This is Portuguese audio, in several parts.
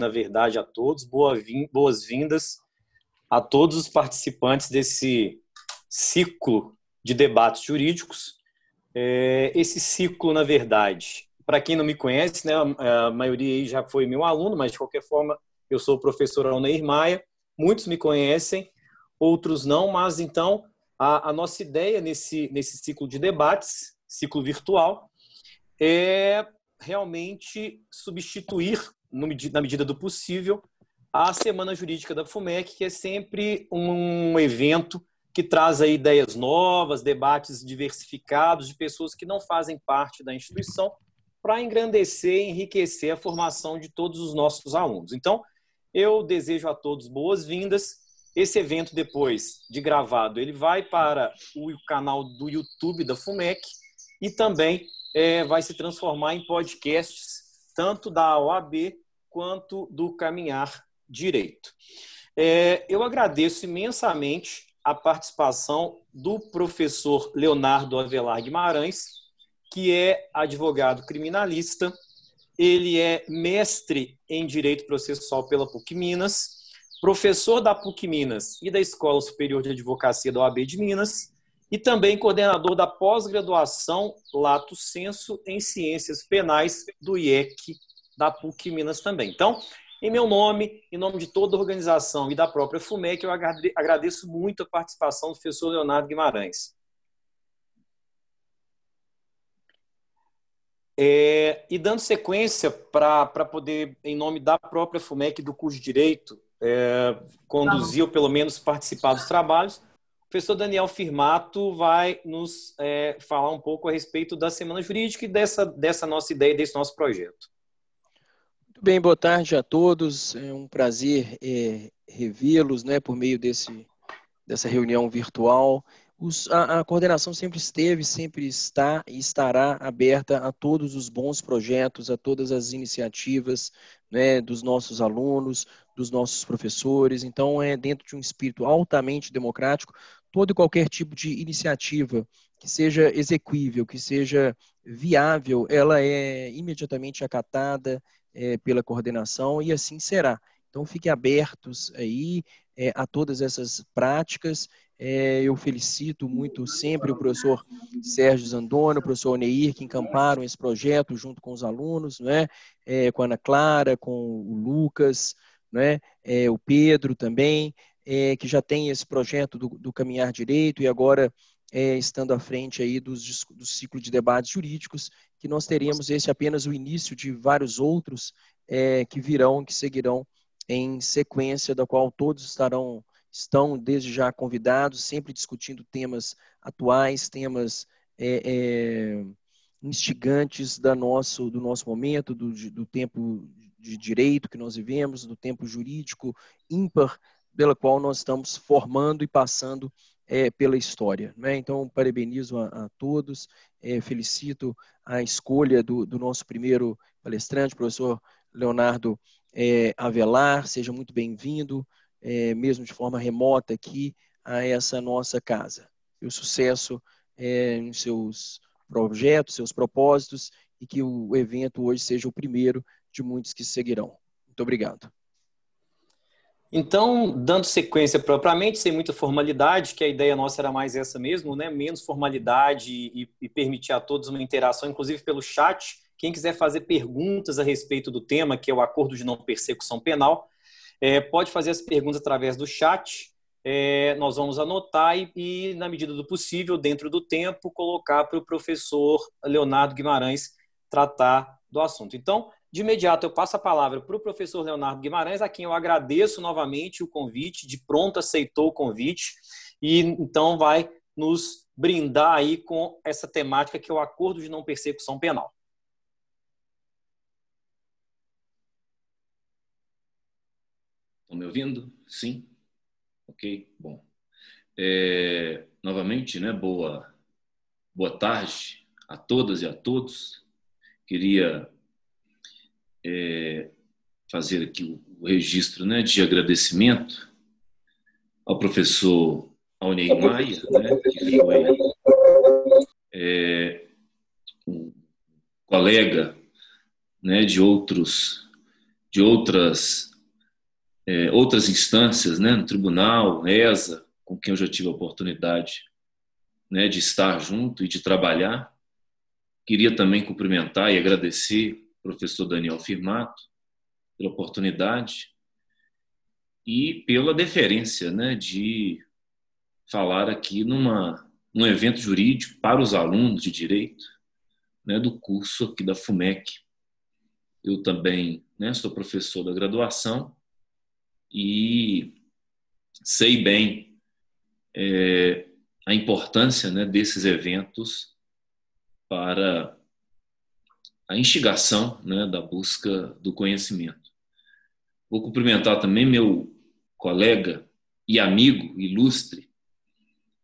na verdade, a todos. Boas-vindas a todos os participantes desse ciclo de debates jurídicos. É, esse ciclo, na verdade, para quem não me conhece, né, a maioria aí já foi meu aluno, mas de qualquer forma, eu sou o professor Alneir Maia. Muitos me conhecem, outros não, mas então a, a nossa ideia nesse, nesse ciclo de debates, ciclo virtual, é realmente substituir, na medida do possível, a Semana Jurídica da FUMEC, que é sempre um evento que traz aí ideias novas, debates diversificados de pessoas que não fazem parte da instituição, para engrandecer e enriquecer a formação de todos os nossos alunos. Então, eu desejo a todos boas-vindas. Esse evento, depois de gravado, ele vai para o canal do YouTube da FUMEC e também é, vai se transformar em podcasts, tanto da OAB quanto do Caminhar Direito. É, eu agradeço imensamente a participação do professor Leonardo Avelar Guimarães, que é advogado criminalista, ele é mestre em Direito Processual pela PUC Minas, professor da PUC Minas e da Escola Superior de Advocacia da OAB de Minas, e também coordenador da pós-graduação Lato Senso em Ciências Penais do IEC da PUC Minas também. Então, em meu nome, em nome de toda a organização e da própria FUMEC, eu agradeço muito a participação do professor Leonardo Guimarães. É, e dando sequência para poder, em nome da própria FUMEC do curso de Direito, é, conduzir ou pelo menos participar dos trabalhos, professor Daniel Firmato vai nos é, falar um pouco a respeito da Semana Jurídica e dessa, dessa nossa ideia, desse nosso projeto. Bem, boa tarde a todos. É um prazer é, revê-los né, por meio desse, dessa reunião virtual. Os, a, a, coordenação sempre esteve, sempre está e estará aberta a todos os bons projetos, a todas as iniciativas né, dos nossos alunos, dos nossos professores. Então, é dentro de um espírito altamente democrático, todo e qualquer tipo de iniciativa que seja exequível, que seja viável, ela é imediatamente acatada é, pela coordenação e assim será. Então, fiquem abertos aí é, a todas essas práticas. É, eu felicito muito sempre o professor Sérgio Zandona, o professor Neir, que encamparam esse projeto junto com os alunos, né? É, com a Ana Clara, com o Lucas, né? É, o Pedro também é, que já tem esse projeto do, do Caminhar Direito e agora é, estando à frente aí dos, do ciclo de debates jurídicos, que nós teremos esse apenas o início de vários outros é, que virão, que seguirão em sequência, da qual todos estarão estão desde já convidados, sempre discutindo temas atuais, temas é, é, instigantes da nosso, do nosso momento, do, do tempo de direito que nós vivemos, do tempo jurídico ímpar pela qual nós estamos formando e passando é, pela história. Né? Então, parabenizo a, a todos, é, felicito a escolha do, do, nosso primeiro palestrante, professor Leonardo é, Avelar, seja muito bem-vindo, é, mesmo de forma remota aqui, a essa nossa casa. E o sucesso é, em seus projetos, seus propósitos, e que o evento hoje seja o primeiro de muitos que seguirão. Muito obrigado. Então, dando sequência propriamente, sem muita formalidade, que a ideia nossa era mais essa mesmo, né? menos formalidade e, e, permitir a todos uma interação, inclusive pelo chat. Quem quiser fazer perguntas a respeito do tema, que é o acordo de não persecução penal, é, pode fazer as perguntas através do chat. É, nós vamos anotar e, e, na medida do possível, dentro do tempo, colocar para o professor Leonardo Guimarães tratar do assunto. Então, de imediato, eu passo a palavra para o professor Leonardo Guimarães, a quem eu agradeço novamente o convite, de pronto aceitou o convite, e então vai nos brindar aí com essa temática que é o acordo de não persecução penal. Estão me ouvindo? Sim? Ok, bom. É, novamente, né, boa, boa tarde a todas e a todos. Queria é, fazer aqui o, registro né, de agradecimento ao professor Alnei Maia, né, que foi é, um colega né, de outros de outras é, outras instâncias, né, no tribunal, ESA, com quem eu já tive a oportunidade né, de estar junto e de trabalhar. Queria também cumprimentar e agradecer professor Daniel Firmato pela oportunidade e pela deferência né, de falar aqui numa, num evento jurídico para os alunos de direito né, do curso aqui da FUMEC. Eu também né, sou professor da graduação e sei bem é, a importância né, desses eventos para a instigação né, da busca do conhecimento. Vou cumprimentar também meu colega e amigo ilustre,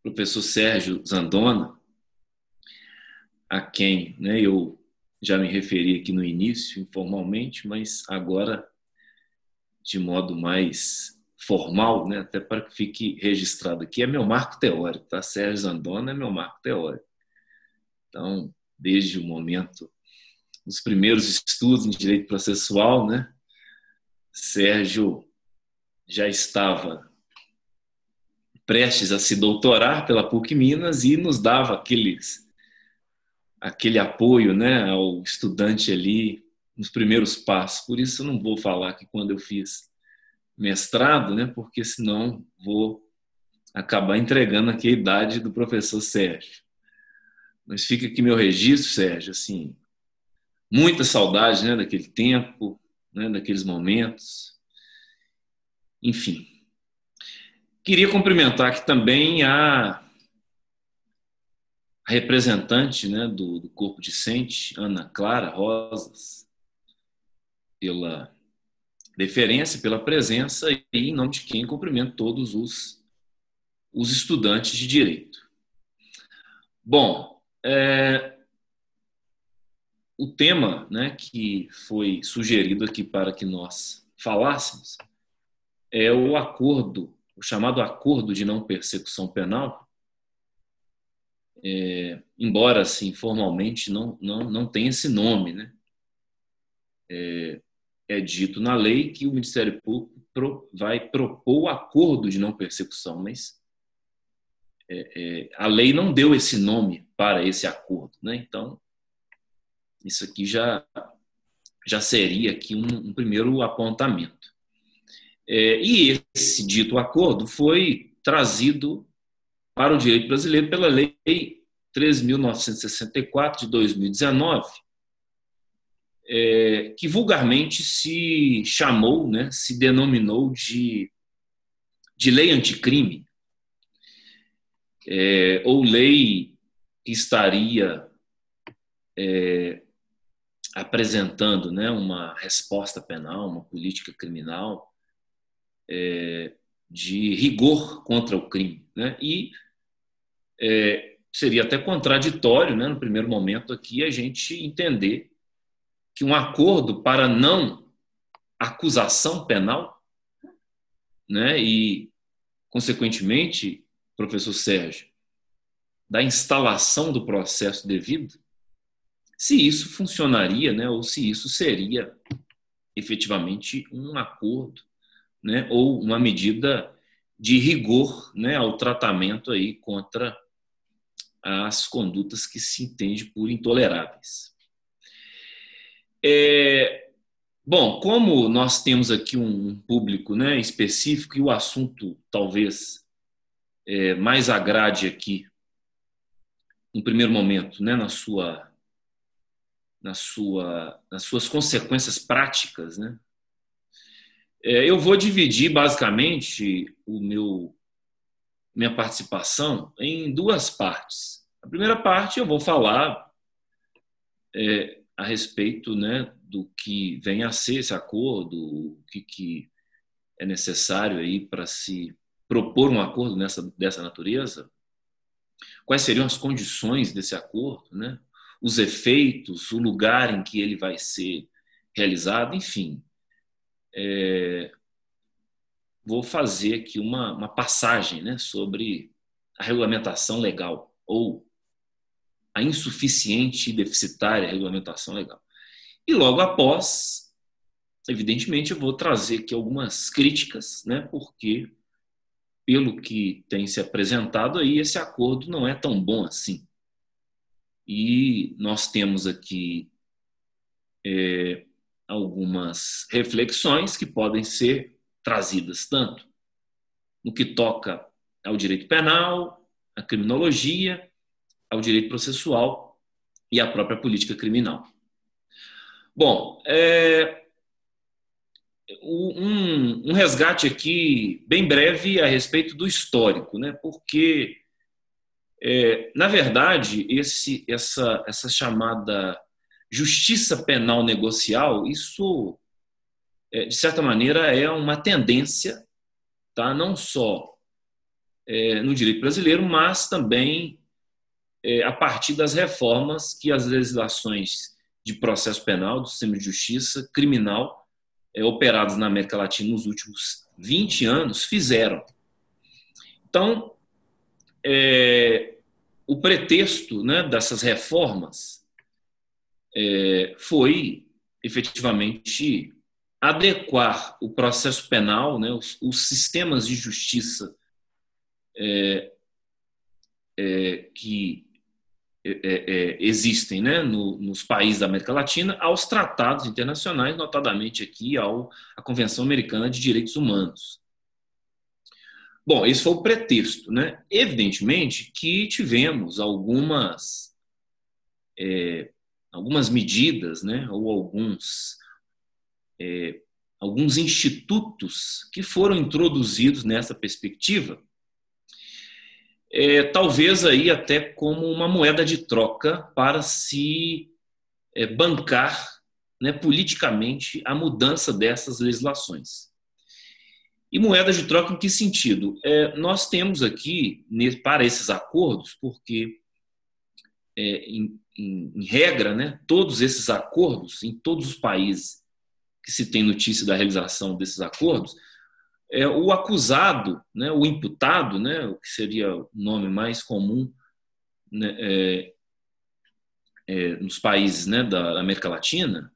professor Sérgio Zandona, a quem né, eu já me referi aqui no início, informalmente, mas agora de modo mais formal, né, até para que fique registrado aqui, é meu marco teórico, tá? Sérgio Zandona é meu marco teórico. Então, desde o momento dos primeiros estudos em direito processual, né, Sérgio já estava prestes a se doutorar pela PUC Minas e nos dava aqueles aquele apoio, né, ao estudante ali nos primeiros passos. Por isso eu não vou falar que quando eu fiz mestrado, né, porque senão vou acabar entregando aqui a idade do professor Sérgio. Mas fica aqui meu registro, Sérgio, assim, muita saudade, né, daquele tempo, né, daqueles momentos. Enfim. Queria cumprimentar aqui também a representante né, do, do corpo discente, Ana Clara Rosas, pela deferência, pela presença e em nome de quem cumprimento todos os, os estudantes de direito. Bom, é, o tema né, que foi sugerido aqui para que nós falássemos é o acordo, o chamado acordo de não persecução penal, é, embora assim formalmente não, não, não tenha esse nome, né? É, é dito na lei que o Ministério Público vai propor o acordo de não persecução, mas é, é, a lei não deu esse nome para esse acordo, né? Então isso aqui já já seria aqui um, um primeiro apontamento. É, e esse dito acordo foi trazido para o direito brasileiro pela lei 3.964 de 2019 é, que vulgarmente se chamou, né, se denominou de, de lei anticrime, é, ou lei que estaria é, apresentando né, uma resposta penal, uma política criminal é, de rigor contra o crime. Né? E é, seria até contraditório, né, no primeiro momento aqui, a gente entender que um acordo para não acusação penal, né, e, consequentemente, professor Sérgio, da instalação do processo devido, se isso funcionaria, né, ou se isso seria efetivamente um acordo, né, ou uma medida de rigor, né, ao tratamento aí contra as condutas que se entende por intoleráveis. É, bom, como nós temos aqui um público né, específico e o assunto talvez é, mais agrade aqui, no primeiro momento, né, na sua, na sua, nas suas consequências práticas, né, é, eu vou dividir basicamente o meu minha participação em duas partes. A primeira parte eu vou falar é, a respeito né, do que vem a ser esse acordo, o que, que é necessário aí para se propor um acordo nessa, dessa natureza, quais seriam as condições desse acordo, né? Os efeitos, o lugar em que ele vai ser realizado, enfim. É, vou fazer aqui uma, uma passagem né, sobre a regulamentação legal, ou a insuficiente e deficitária regulamentação legal. E logo após, evidentemente, eu vou trazer aqui algumas críticas, né? Porque, pelo que tem se apresentado aí, esse acordo não é tão bom assim. E nós temos aqui é, algumas reflexões que podem ser trazidas tanto no que toca ao direito penal, à criminologia, ao direito processual e à própria política criminal. Bom, é, um, um, resgate aqui bem breve a respeito do histórico, né? Porque é, na verdade esse, essa, essa chamada justiça penal negocial, isso é, de certa maneira é uma tendência, tá? Não só é, no direito brasileiro, mas também é, a partir das reformas que as legislações de processo penal, do sistema de justiça criminal é, operados na América Latina nos últimos 20 anos fizeram. Então, é, o pretexto né, dessas reformas é, foi efetivamente adequar o processo penal, né, os, os sistemas de justiça é, é, que é, é, existem né, no, nos países da América Latina aos tratados internacionais, notadamente aqui ao, à Convenção Americana de Direitos Humanos. Bom, esse foi o pretexto. Né? Evidentemente que tivemos algumas, é, algumas medidas né, ou alguns, é, alguns institutos que foram introduzidos nessa perspectiva é, talvez aí até como uma moeda de troca para se é, bancar né, politicamente a mudança dessas legislações. E moeda de troca em que sentido? É, nós temos aqui, para esses acordos, porque, é, em, em, em, regra, né, todos esses acordos, em todos os países que se tem notícia da realização desses acordos, é, o acusado, né, o imputado, né, o que seria o nome mais comum né, é, é, nos países né, da América Latina,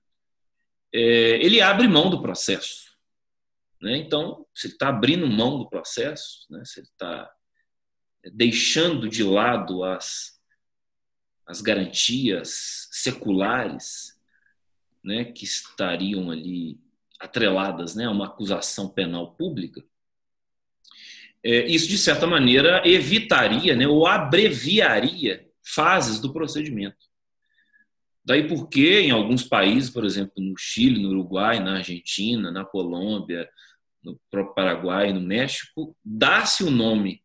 é, ele abre mão do processo. Né? Então, se ele está abrindo mão do processo, né, se ele está deixando de lado as, as garantias seculares né, que estariam ali atreladas né, a uma acusação penal pública, é, isso, de certa maneira, evitaria né, ou abreviaria fases do procedimento. Daí porque, em alguns países, por exemplo, no Chile, no Uruguai, na Argentina, na Colômbia, no próprio Paraguai, no México, dá-se o nome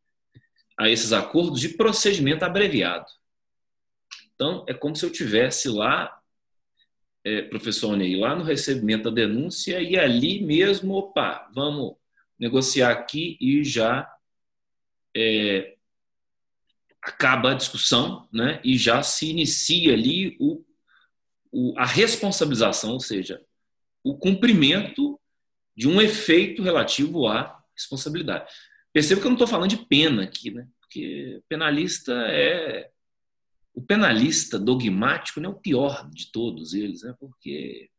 a esses acordos de procedimento abreviado. Então, é como se eu tivesse lá é, professor Ney, lá no recebimento da denúncia e ali mesmo, opa, vamos negociar aqui e já é, acaba a discussão né, e já se inicia ali o, o, a responsabilização, ou seja, o cumprimento de um efeito relativo à responsabilidade. Perceba que eu não estou falando de pena aqui, né? porque penalista é o penalista dogmático é o pior de todos eles, né? porque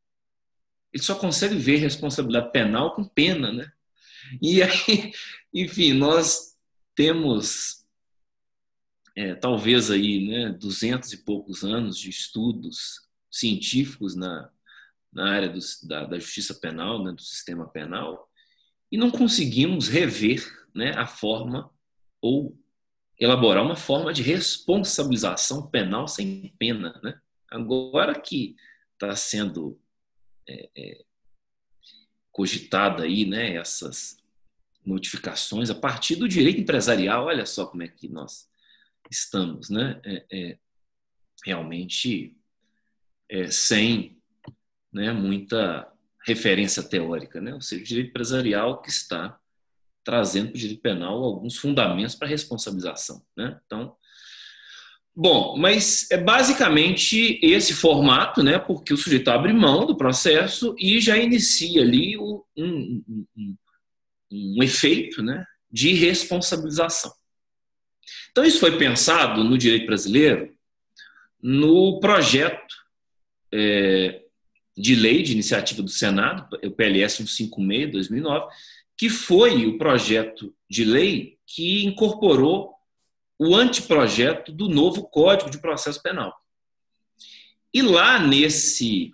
ele só consegue ver responsabilidade penal com pena, né? E aí, enfim, nós temos é, talvez aí, né, duzentos e poucos anos de estudos científicos na, na área do, da, da, justiça penal, né, do sistema penal, e não conseguimos rever né, a forma ou elaborar uma forma de responsabilização penal sem pena. Né? Agora que está sendo é, é, cogitada aí né, essas modificações a partir do direito empresarial, olha só como é que nós estamos, né? É, é realmente é, sem né, muita referência teórica, né? ou seja, o direito empresarial que está trazendo para o direito penal alguns fundamentos para responsabilização. Né? Então, bom, mas é basicamente esse formato, né? Porque o sujeito abre mão do processo e já inicia ali um, um, um, um efeito, né? De responsabilização. Então isso foi pensado no direito brasileiro no projeto é, de lei de iniciativa do Senado, o PLS 156 2009, que foi o projeto de lei que incorporou o anteprojeto do novo Código de Processo Penal. E lá nesse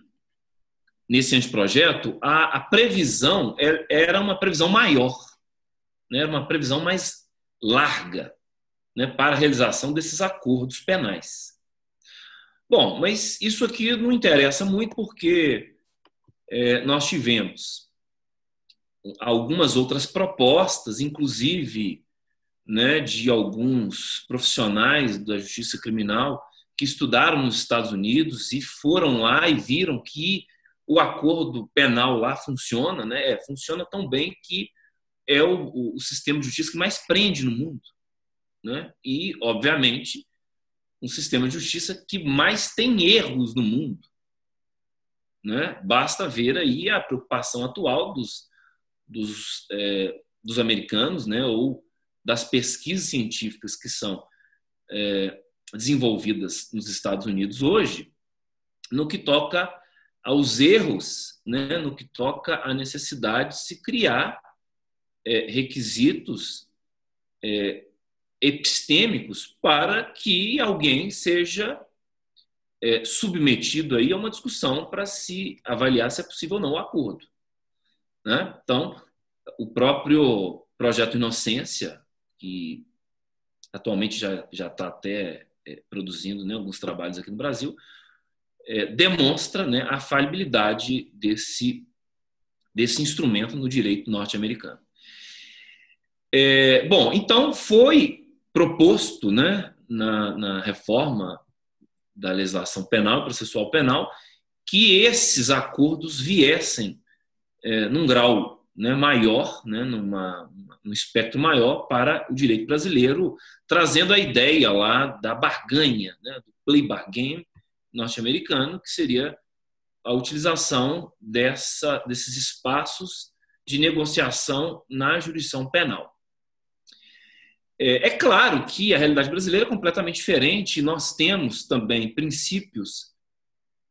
nesse anteprojeto, a, a previsão é, era uma previsão maior, né? era uma previsão mais larga né? para a realização desses acordos penais. Bom, mas isso aqui não interessa muito porque é, nós tivemos algumas outras propostas, inclusive né, de alguns profissionais da justiça criminal que estudaram nos Estados Unidos e foram lá e viram que o acordo penal lá funciona, né? É, funciona tão bem que é o, o, sistema de justiça que mais prende no mundo, né? E, obviamente, um sistema de justiça que mais tem erros no mundo, né? Basta ver aí a preocupação atual dos, dos, é, dos americanos, né? Ou das pesquisas científicas que são é, desenvolvidas nos Estados Unidos hoje, no que toca aos erros né, no que toca à necessidade de se criar é, requisitos é, epistêmicos para que alguém seja é, submetido aí a uma discussão para se avaliar se é possível ou não o acordo. Né? Então, o próprio projeto Inocência, que atualmente já está até é, produzindo né, alguns trabalhos aqui no Brasil, é, demonstra né, a falibilidade desse, desse instrumento no direito norte-americano. É, bom, então foi proposto né, na, na reforma da legislação penal processual penal que esses acordos viessem é, num grau né, maior, né, numa, num espectro maior para o direito brasileiro, trazendo a ideia lá da barganha, né, do play bargain, norte-americano, que seria a utilização dessa, desses espaços de negociação na jurisdição penal. É, é, claro que a realidade brasileira é completamente diferente, nós temos também princípios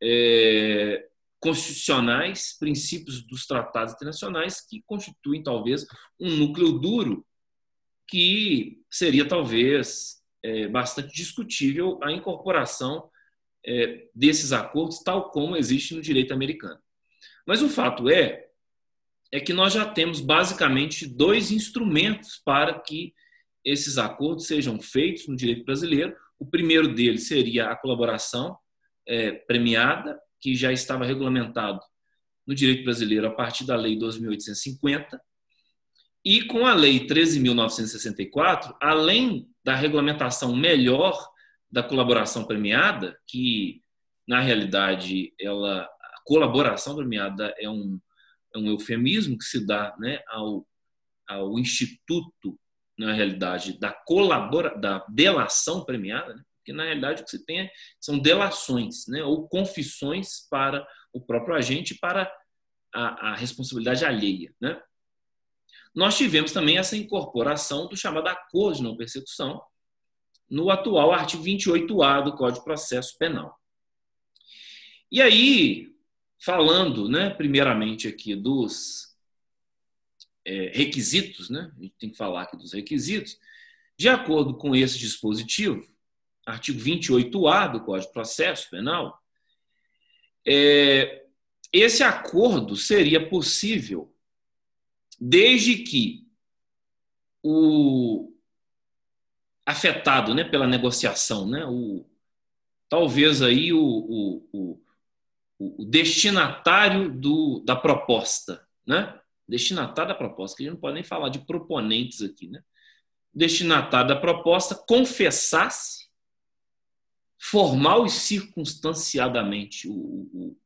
é, constitucionais, princípios dos tratados internacionais que constituem talvez um núcleo duro que seria talvez é, bastante discutível a incorporação é, desses acordos, tal como existe no direito americano. Mas o fato é, é que nós já temos basicamente dois instrumentos para que esses acordos sejam feitos no direito brasileiro. O primeiro deles seria a colaboração é, premiada, que já estava regulamentado no direito brasileiro a partir da Lei 2.850, e com a Lei 13.964, além da regulamentação melhor da colaboração premiada, que na realidade ela a colaboração premiada é um, é um eufemismo que se dá né, ao, ao instituto na realidade da colabora da delação premiada, né? porque na realidade o que se tem é, são delações, né, ou confissões para o próprio agente para a, a responsabilidade alheia, né? Nós tivemos também essa incorporação do chamado acordo de não persecução, no atual artigo 28A do Código de Processo Penal. E aí, falando, né, primeiramente aqui dos é, requisitos, né, a gente tem que falar aqui dos requisitos, de acordo com esse dispositivo, artigo 28A do Código de Processo Penal, é, esse acordo seria possível desde que o, afetado né, pela negociação. Né? O, talvez aí o, o, o, o destinatário do, da proposta, né? Destinatário da proposta, que a gente não pode nem falar de proponentes aqui, né? destinatário da proposta confessasse formal e circunstanciadamente o, o,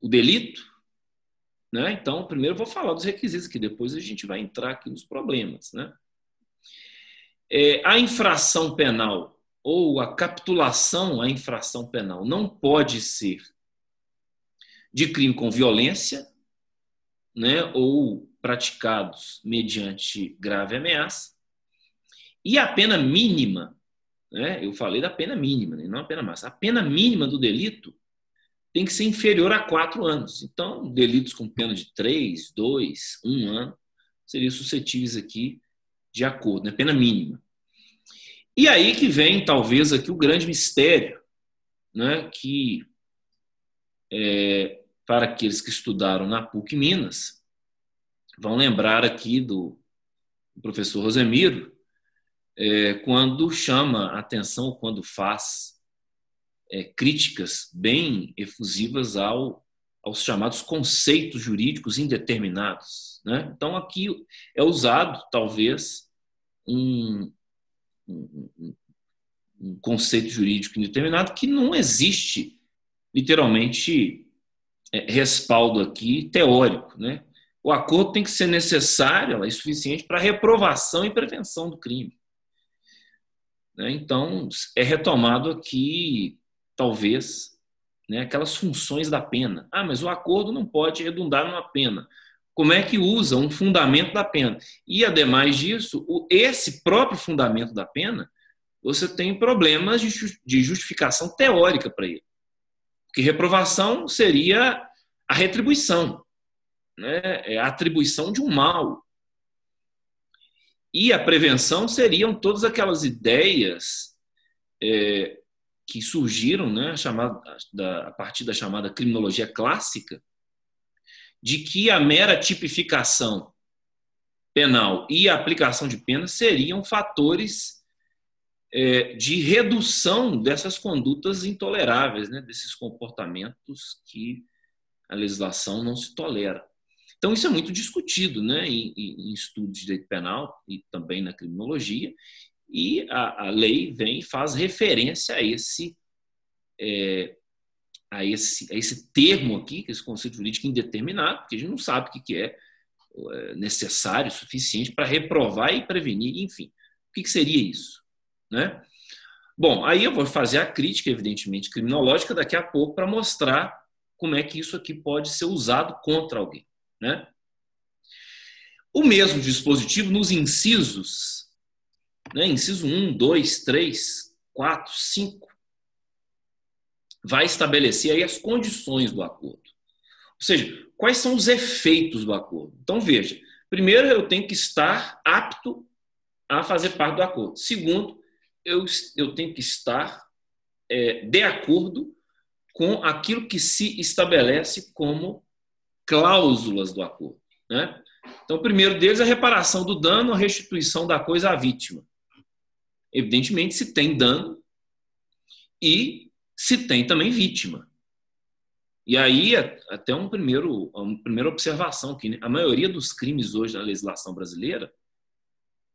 o delito, né? Então, primeiro eu vou falar dos requisitos, que depois a gente vai entrar aqui nos problemas, né? É, a infração penal ou a capitulação à infração penal não pode ser de crime com violência, né, ou praticados mediante grave ameaça. E a pena mínima, né, eu falei da pena mínima, né, não a pena máxima, a pena mínima do delito tem que ser inferior a quatro anos. Então, delitos com pena de três, dois, um ano seriam suscetíveis aqui de acordo, né? pena mínima. E aí que vem, talvez, aqui o grande mistério, né? que é, para aqueles que estudaram na PUC Minas, vão lembrar aqui do professor Rosemiro, é, quando chama atenção, quando faz é, críticas bem efusivas ao, aos chamados conceitos jurídicos indeterminados. Né? Então, aqui é usado, talvez, um, um, um conceito jurídico indeterminado que não existe, literalmente, respaldo aqui teórico. Né? O acordo tem que ser necessário e suficiente para reprovação e prevenção do crime. Né? Então, é retomado aqui talvez, né, aquelas funções da pena. Ah, mas o acordo não pode redundar numa pena. Como é que usa um fundamento da pena? E, ademais disso, esse próprio fundamento da pena, você tem problemas de justificação teórica para ele. Porque reprovação seria a retribuição, né? é a atribuição de um mal. E a prevenção seriam todas aquelas ideias é, que surgiram né, chamada, da, a partir da chamada criminologia clássica, de que a mera tipificação penal e a aplicação de pena seriam fatores é, de redução dessas condutas intoleráveis, né, desses comportamentos que a legislação não se tolera. Então, isso é muito discutido né, em, em estudos de direito penal e também na criminologia, e a, a lei vem e faz referência a esse, é, a esse, a esse termo aqui, que é esse conceito jurídico indeterminado, porque a gente não sabe o que é, é necessário, suficiente para reprovar e prevenir, enfim. O que seria isso? Né? Bom, aí eu vou fazer a crítica, evidentemente, criminológica daqui a pouco para mostrar como é que isso aqui pode ser usado contra alguém. Né? O mesmo dispositivo nos incisos né? inciso 1, 2, 3, 4, 5, vai estabelecer aí as condições do acordo. Ou seja, quais são os efeitos do acordo. Então, veja, primeiro, eu tenho que estar apto a fazer parte do acordo. Segundo, eu, eu tenho que estar é, de acordo com aquilo que se estabelece como cláusulas do acordo. Né? Então, o primeiro deles é a reparação do dano, a restituição da coisa à vítima evidentemente, se tem dano e se tem também vítima. E aí, até um primeiro, uma primeira observação que né? a maioria dos crimes hoje na legislação brasileira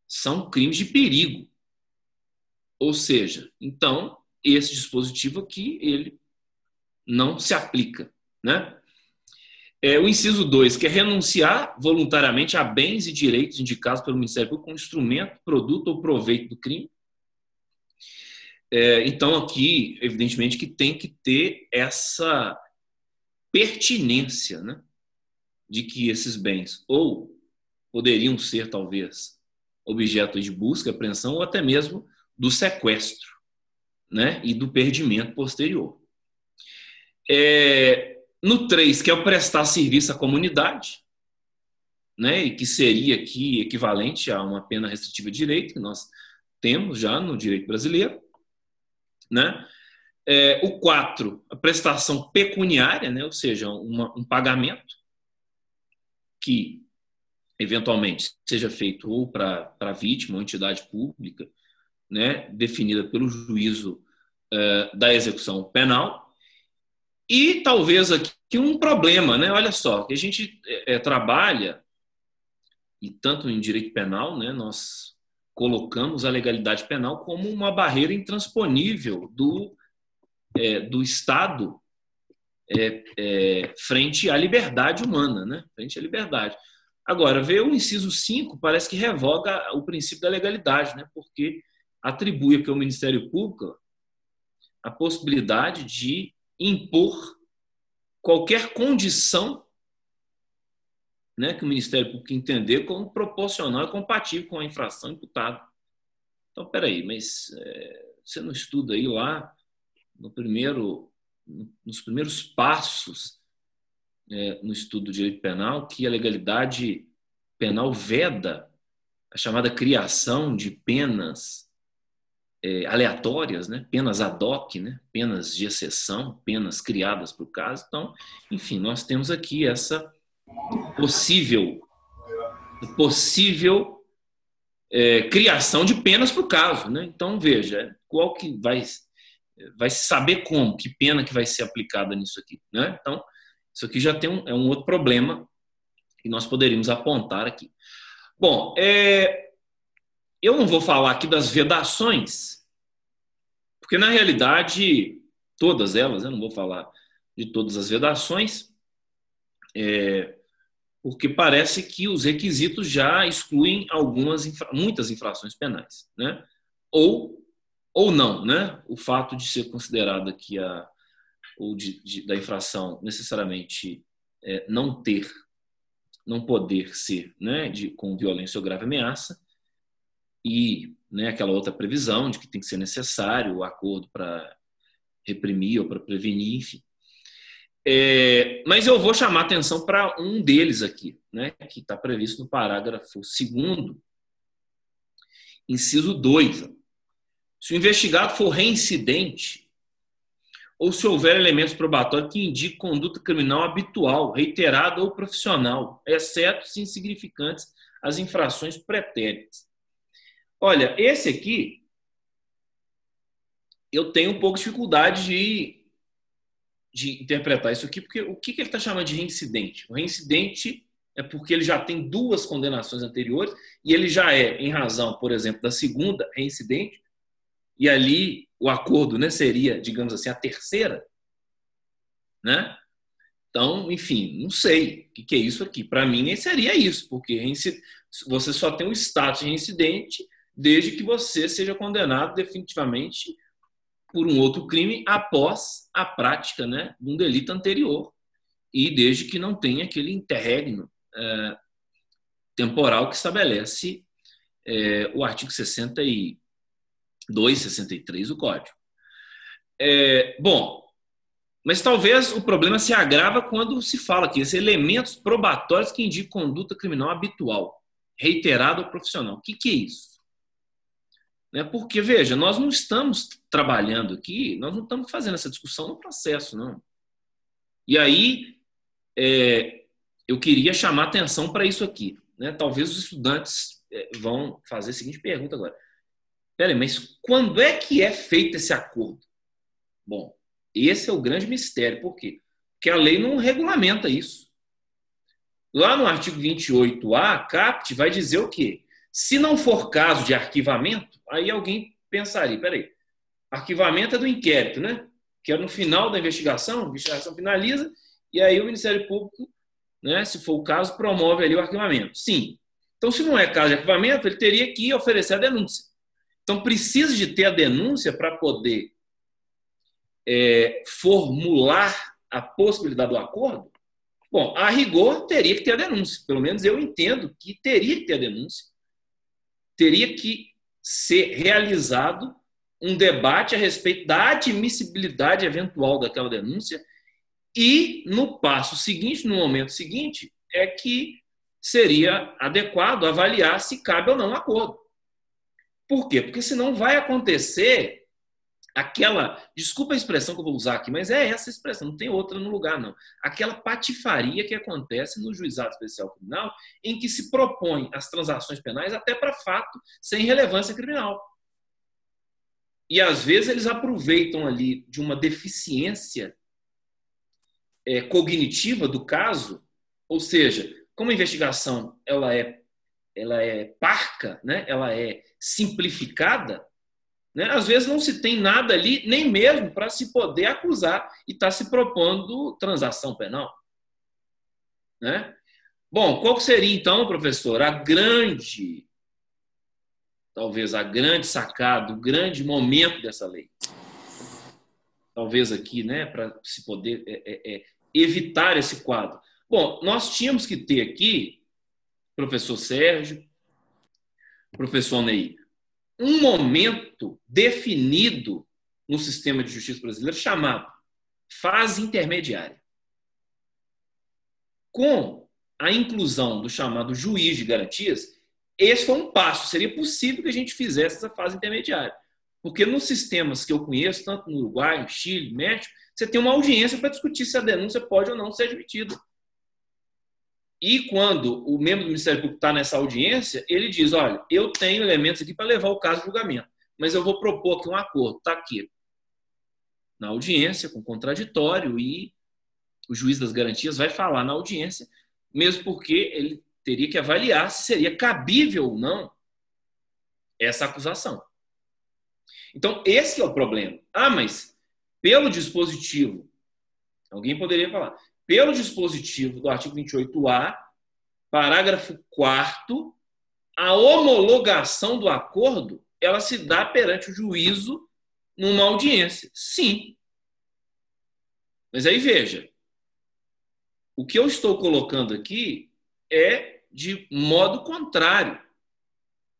são crimes de perigo. Ou seja, então, esse dispositivo aqui, ele não se aplica, né? É, o inciso 2, que é renunciar voluntariamente a bens e direitos indicados pelo Ministério Público como instrumento, produto ou proveito do crime, é, então, aqui, evidentemente, que tem que ter essa pertinência né, de que esses bens ou poderiam ser, talvez, objeto de busca, apreensão ou até mesmo do sequestro né, e do perdimento posterior. É, no 3, que é o prestar serviço à comunidade, né, e que seria aqui equivalente a uma pena restritiva de direito, que nós temos já no direito brasileiro. Né? É, o 4, a prestação pecuniária, né? ou seja, uma, um pagamento que eventualmente seja feito ou para a vítima ou entidade pública, né? definida pelo juízo é, da execução penal. E talvez aqui um problema, né? olha só, que a gente é, trabalha, e tanto em direito penal, né? nós colocamos a legalidade penal como uma barreira intransponível do, é, do Estado é, é, frente à liberdade humana, né? frente à liberdade. Agora, ver o inciso 5 parece que revoga o princípio da legalidade, né? porque atribui aqui ao Ministério Público a possibilidade de impor qualquer condição né, que o Ministério Público entender como proporcional e compatível com a infração imputada. Então, peraí, mas é, você não estuda aí lá no primeiro nos primeiros passos é, no estudo do direito penal que a legalidade penal veda a chamada criação de penas é, aleatórias, né? penas ad hoc, né? penas de exceção, penas criadas para o caso. Então, enfim, nós temos aqui essa possível possível é, criação de penas para o caso. Né? Então, veja, qual que vai, vai saber como, que pena que vai ser aplicada nisso aqui. Né? Então, isso aqui já tem um, é um outro problema que nós poderíamos apontar aqui. Bom, é, eu não vou falar aqui das vedações, porque na realidade, todas elas, eu não vou falar de todas as vedações, é, porque parece que os requisitos já excluem algumas, muitas infrações penais, né? Ou, ou não, né? O fato de ser considerado aqui a, ou de, de, da infração necessariamente é, não ter, não poder ser, né? De, com violência ou grave ameaça, e né, aquela outra previsão de que tem que ser necessário o acordo para reprimir ou para prevenir, enfim. É, mas eu vou chamar atenção para um deles aqui, né, que está previsto no parágrafo 2, inciso 2. Se o investigado for reincidente ou se houver elementos probatórios que indiquem conduta criminal habitual, reiterada ou profissional, exceto se insignificantes as infrações pretéritas. Olha, esse aqui eu tenho um pouco de dificuldade de de interpretar isso aqui, porque o que, que ele está chamando de reincidente? O reincidente é porque ele já tem duas condenações anteriores e ele já é, em razão, por exemplo, da segunda reincidente, e ali o acordo né, seria, digamos assim, a terceira. Né? Então, enfim, não sei o que, que é isso aqui. Para mim, seria isso, porque você só tem o status de reincidente desde que você seja condenado definitivamente por um outro crime após a prática né, de um delito anterior e desde que não tenha aquele interregno é, temporal que estabelece é, o artigo 62, 63 do Código. É, bom, mas talvez o problema se agrava quando se fala que esses elementos probatórios que indicam conduta criminal habitual, reiterada ou profissional. O que, que é isso? Né? Porque, veja, nós não estamos trabalhando aqui, nós não estamos fazendo essa discussão no processo, não. E aí, é, eu queria chamar atenção para isso aqui. Né? Talvez os estudantes é, vão fazer a seguinte pergunta agora. Peraí, mas quando é que é feito esse acordo? Bom, esse é o grande mistério. Por quê? Porque a lei não regulamenta isso. Lá no artigo 28A, a CAPT vai dizer o quê? Se não for caso de arquivamento, aí alguém pensaria, peraí, arquivamento é do inquérito, né? Que é no final da investigação, a investigação finaliza, e aí o Ministério Público, né, se for o caso, promove ali o arquivamento. Sim. Então, se não é caso de arquivamento, ele teria que oferecer a denúncia. Então, precisa de ter a denúncia para poder é, formular a possibilidade do acordo? Bom, a rigor, teria que ter a denúncia. Pelo menos eu entendo que teria que ter a denúncia teria que ser realizado um debate a respeito da admissibilidade eventual daquela denúncia e no passo seguinte, no momento seguinte, é que seria adequado avaliar se cabe ou não acordo. Por quê? Porque senão vai acontecer aquela, desculpa a expressão que eu vou usar aqui, mas é essa expressão, não tem outra no lugar, não. Aquela patifaria que acontece no juizado especial criminal, em que se propõe as transações penais até para fato sem relevância criminal. E às vezes eles aproveitam ali de uma deficiência é, cognitiva do caso, ou seja, como a investigação ela é, ela é parca, né? ela é simplificada, né? Às vezes não se tem nada ali, nem mesmo para se poder acusar e está se propondo transação penal. Né? Bom, qual seria então, professor, a grande, talvez a grande sacada, o grande momento dessa lei? Talvez aqui, né, para se poder é, é, é, evitar esse quadro. Bom, nós tínhamos que ter aqui, professor Sérgio, professor Ney, um momento definido no sistema de justiça brasileiro chamado fase intermediária. Com a inclusão do chamado juiz de garantias, esse foi um passo. Seria possível que a gente fizesse essa fase intermediária. Porque nos sistemas que eu conheço, tanto no Uruguai, Chile, México, você tem uma audiência para discutir se a denúncia pode ou não ser admitida. E quando o membro do Ministério Público está nessa audiência, ele diz: olha, eu tenho elementos aqui para levar o caso a julgamento, mas eu vou propor aqui um acordo. Está aqui na audiência, com contraditório, e o juiz das garantias vai falar na audiência, mesmo porque ele teria que avaliar se seria cabível ou não essa acusação. Então, esse é o problema. Ah, mas pelo dispositivo, alguém poderia falar, pelo dispositivo do artigo 28A, parágrafo 4 a homologação do acordo ela se dá perante o juízo numa audiência. Sim. Mas aí veja, o que eu estou colocando aqui é de modo contrário.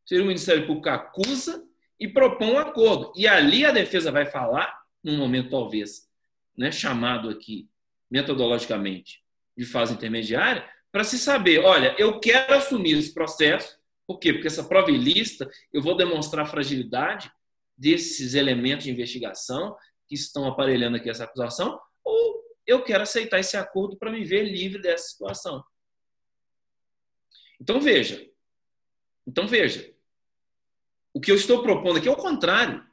Seria o Ministério Público acusa e propõe um acordo. E ali a defesa vai falar, num momento talvez né, chamado aqui metodologicamente de fase intermediária, para se saber, olha, eu quero assumir esse processo, por quê? Porque essa prova ilícita, eu vou demonstrar a fragilidade desses elementos de investigação que estão aparelhando aqui essa acusação, ou eu quero aceitar esse acordo para me ver livre dessa situação. Então veja, então veja, o que eu estou propondo aqui é o contrário.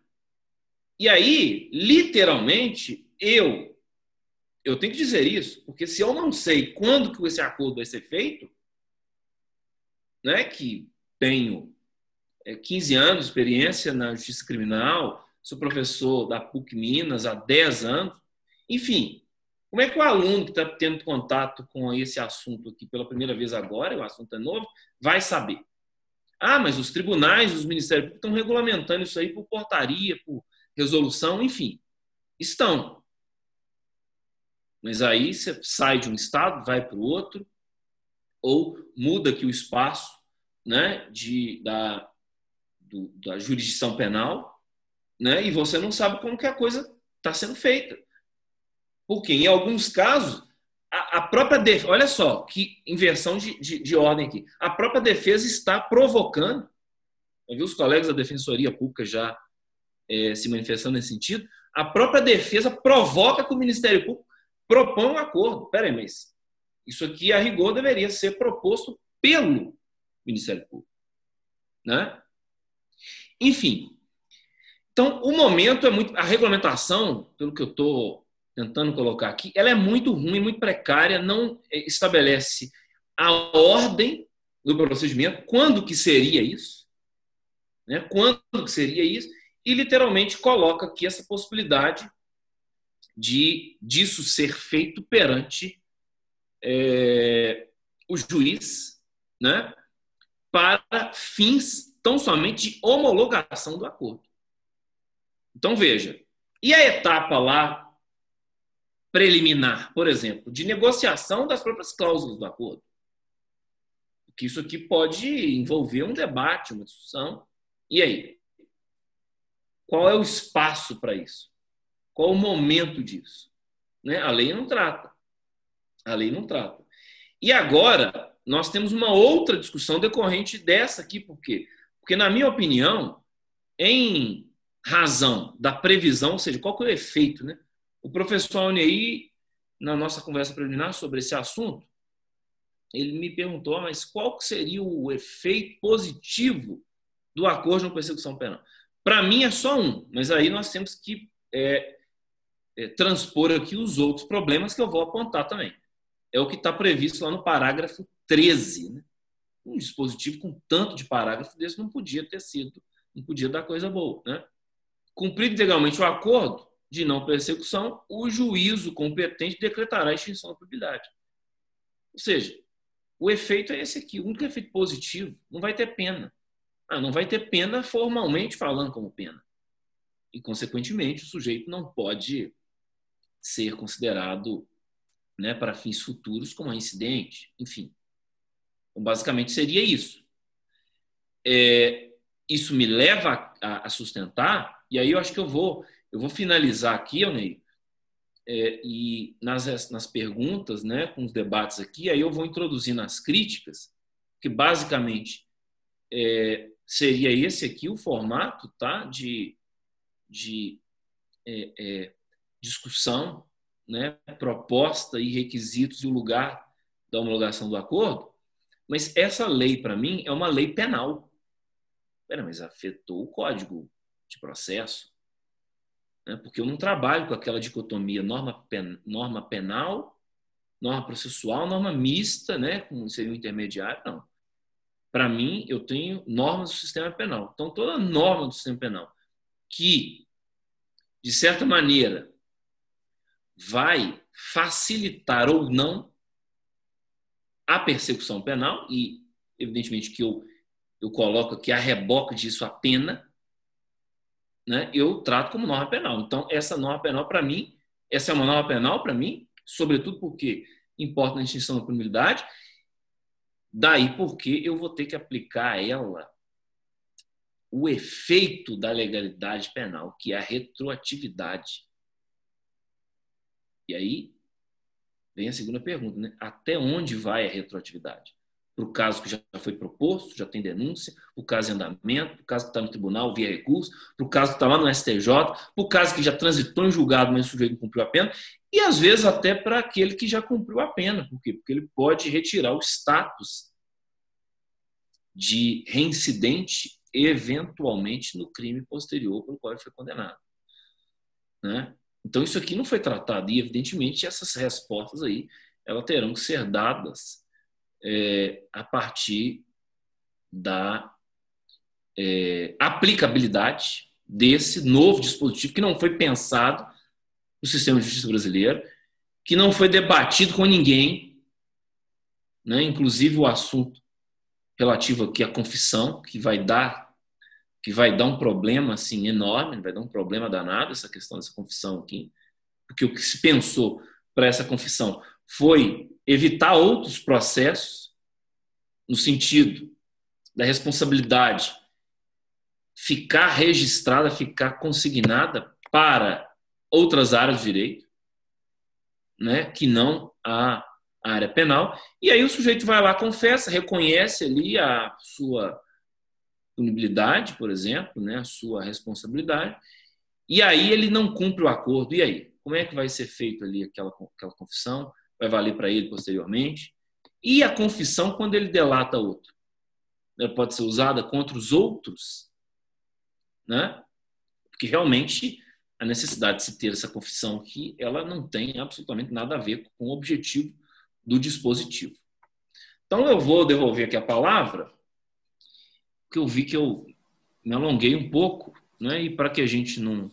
E aí, literalmente, eu eu tenho que dizer isso, porque se eu não sei quando que esse acordo vai ser feito, né, que tenho 15 é, anos de experiência na justiça criminal, sou professor da PUC Minas há 10 anos, enfim, como é que o aluno que está tendo contato com esse assunto aqui pela primeira vez agora, o assunto é novo, vai saber? Ah, mas os tribunais, os ministérios estão regulamentando isso aí por portaria, por resolução, enfim. Estão. Mas aí você sai de um estado, vai para o outro, ou muda aqui o espaço né, de, da, do, da jurisdição penal, né, e você não sabe como que a coisa está sendo feita. Porque, em alguns casos, a, a própria defesa, olha só, que inversão de, de, de, ordem aqui, a própria defesa está provocando, eu vi os colegas da Defensoria Pública já é, se manifestando nesse sentido, a própria defesa provoca que o Ministério Público propõe um acordo. Peraí, mas isso aqui, a rigor, deveria ser proposto pelo Ministério Público. Né? Enfim. Então, o momento é muito. A regulamentação, pelo que eu estou tentando colocar aqui, ela é muito ruim, muito precária, não estabelece a ordem do procedimento, quando que seria isso, né? quando que seria isso, e literalmente coloca aqui essa possibilidade de disso ser feito perante é, o juiz, né, para fins tão somente de homologação do acordo. Então veja, e a etapa lá preliminar, por exemplo, de negociação das próprias cláusulas do acordo? Porque isso aqui pode envolver um debate, uma discussão. E aí? Qual é o espaço para isso? Qual o momento disso? Né? A lei não trata. A lei não trata. E agora, nós temos uma outra discussão decorrente dessa aqui, por quê? Porque, na minha opinião, em razão da previsão, ou seja, qual que é o efeito, né? O professor Alnei, na nossa conversa preliminar sobre esse assunto, ele me perguntou, mas qual seria o efeito positivo do acordo de persecução penal? Para mim é só um, mas aí nós temos que é, é, transpor aqui os outros problemas que eu vou apontar também. É o que está previsto lá no parágrafo 13. Né? Um dispositivo com tanto de parágrafo desse não podia ter sido, não podia dar coisa boa. Né? Cumprido legalmente o acordo de não persecução, o juízo competente decretará a extinção da propriedade. Ou seja, o efeito é esse aqui, o único efeito positivo, não vai ter pena. Ah, não vai ter pena formalmente falando como pena. E, consequentemente, o sujeito não pode ser considerado né, para fins futuros como incidente, enfim. Então, basicamente seria isso. É, isso me leva a, a, sustentar, e aí eu acho que eu vou, eu vou finalizar aqui, Alnei, é, e nas, nas perguntas, né, com os debates aqui, aí eu vou introduzir nas críticas, que basicamente é, seria esse aqui o formato tá, de, de é, é, discussão, né, proposta e requisitos e o lugar da homologação do acordo, mas essa lei, para mim, é uma lei penal. Pera, mas afetou o código de processo, né? porque eu não trabalho com aquela dicotomia norma, pen, norma penal, norma processual, norma mista, né? como seria o intermediário, não. Para mim, eu tenho normas do sistema penal. Então, toda norma do sistema penal que, de certa maneira, vai facilitar ou não a persecução penal, e evidentemente que eu, eu coloco aqui a reboque disso a pena, né, eu trato como norma penal. Então, essa norma penal, para mim, essa é uma norma penal para mim, sobretudo porque importa na extinção da punibilidade, daí porque eu vou ter que aplicar a ela o efeito da legalidade penal, que é a retroatividade. E aí vem a segunda pergunta, né? Até onde vai a retroatividade? para o caso que já foi proposto, já tem denúncia, o caso em andamento, o caso que está no tribunal via recurso, para o caso que está lá no STJ, para o caso que já transitou em julgado, mas o sujeito cumpriu a pena, e às vezes até para aquele que já cumpriu a pena. Por quê? Porque ele pode retirar o status de reincidente eventualmente no crime posterior pelo qual ele foi condenado. Né? Então isso aqui não foi tratado e evidentemente essas respostas aí elas terão que ser dadas é, a partir da é, aplicabilidade desse novo dispositivo que não foi pensado no sistema de justiça brasileiro, que não foi debatido com ninguém, né? inclusive o assunto relativo aqui à confissão, que vai dar que vai dar um problema assim enorme, vai dar um problema danado essa questão dessa confissão aqui, porque o que se pensou para essa confissão foi evitar outros processos, no sentido da responsabilidade ficar registrada, ficar consignada para outras áreas de direito, né, que não a área penal. E aí o sujeito vai lá, confessa, reconhece ali a sua punibilidade, por exemplo, né, a sua responsabilidade, e aí ele não cumpre o acordo. E aí? Como é que vai ser feito ali aquela, aquela confissão? vai valer para ele posteriormente. E a confissão quando ele delata outro? Ela pode ser usada contra os outros, né? Porque realmente a necessidade de se ter essa confissão aqui, ela não tem absolutamente nada a ver com o objetivo do dispositivo. Então eu vou devolver aqui a palavra, porque eu vi que eu me alonguei um pouco, né? E para que a gente não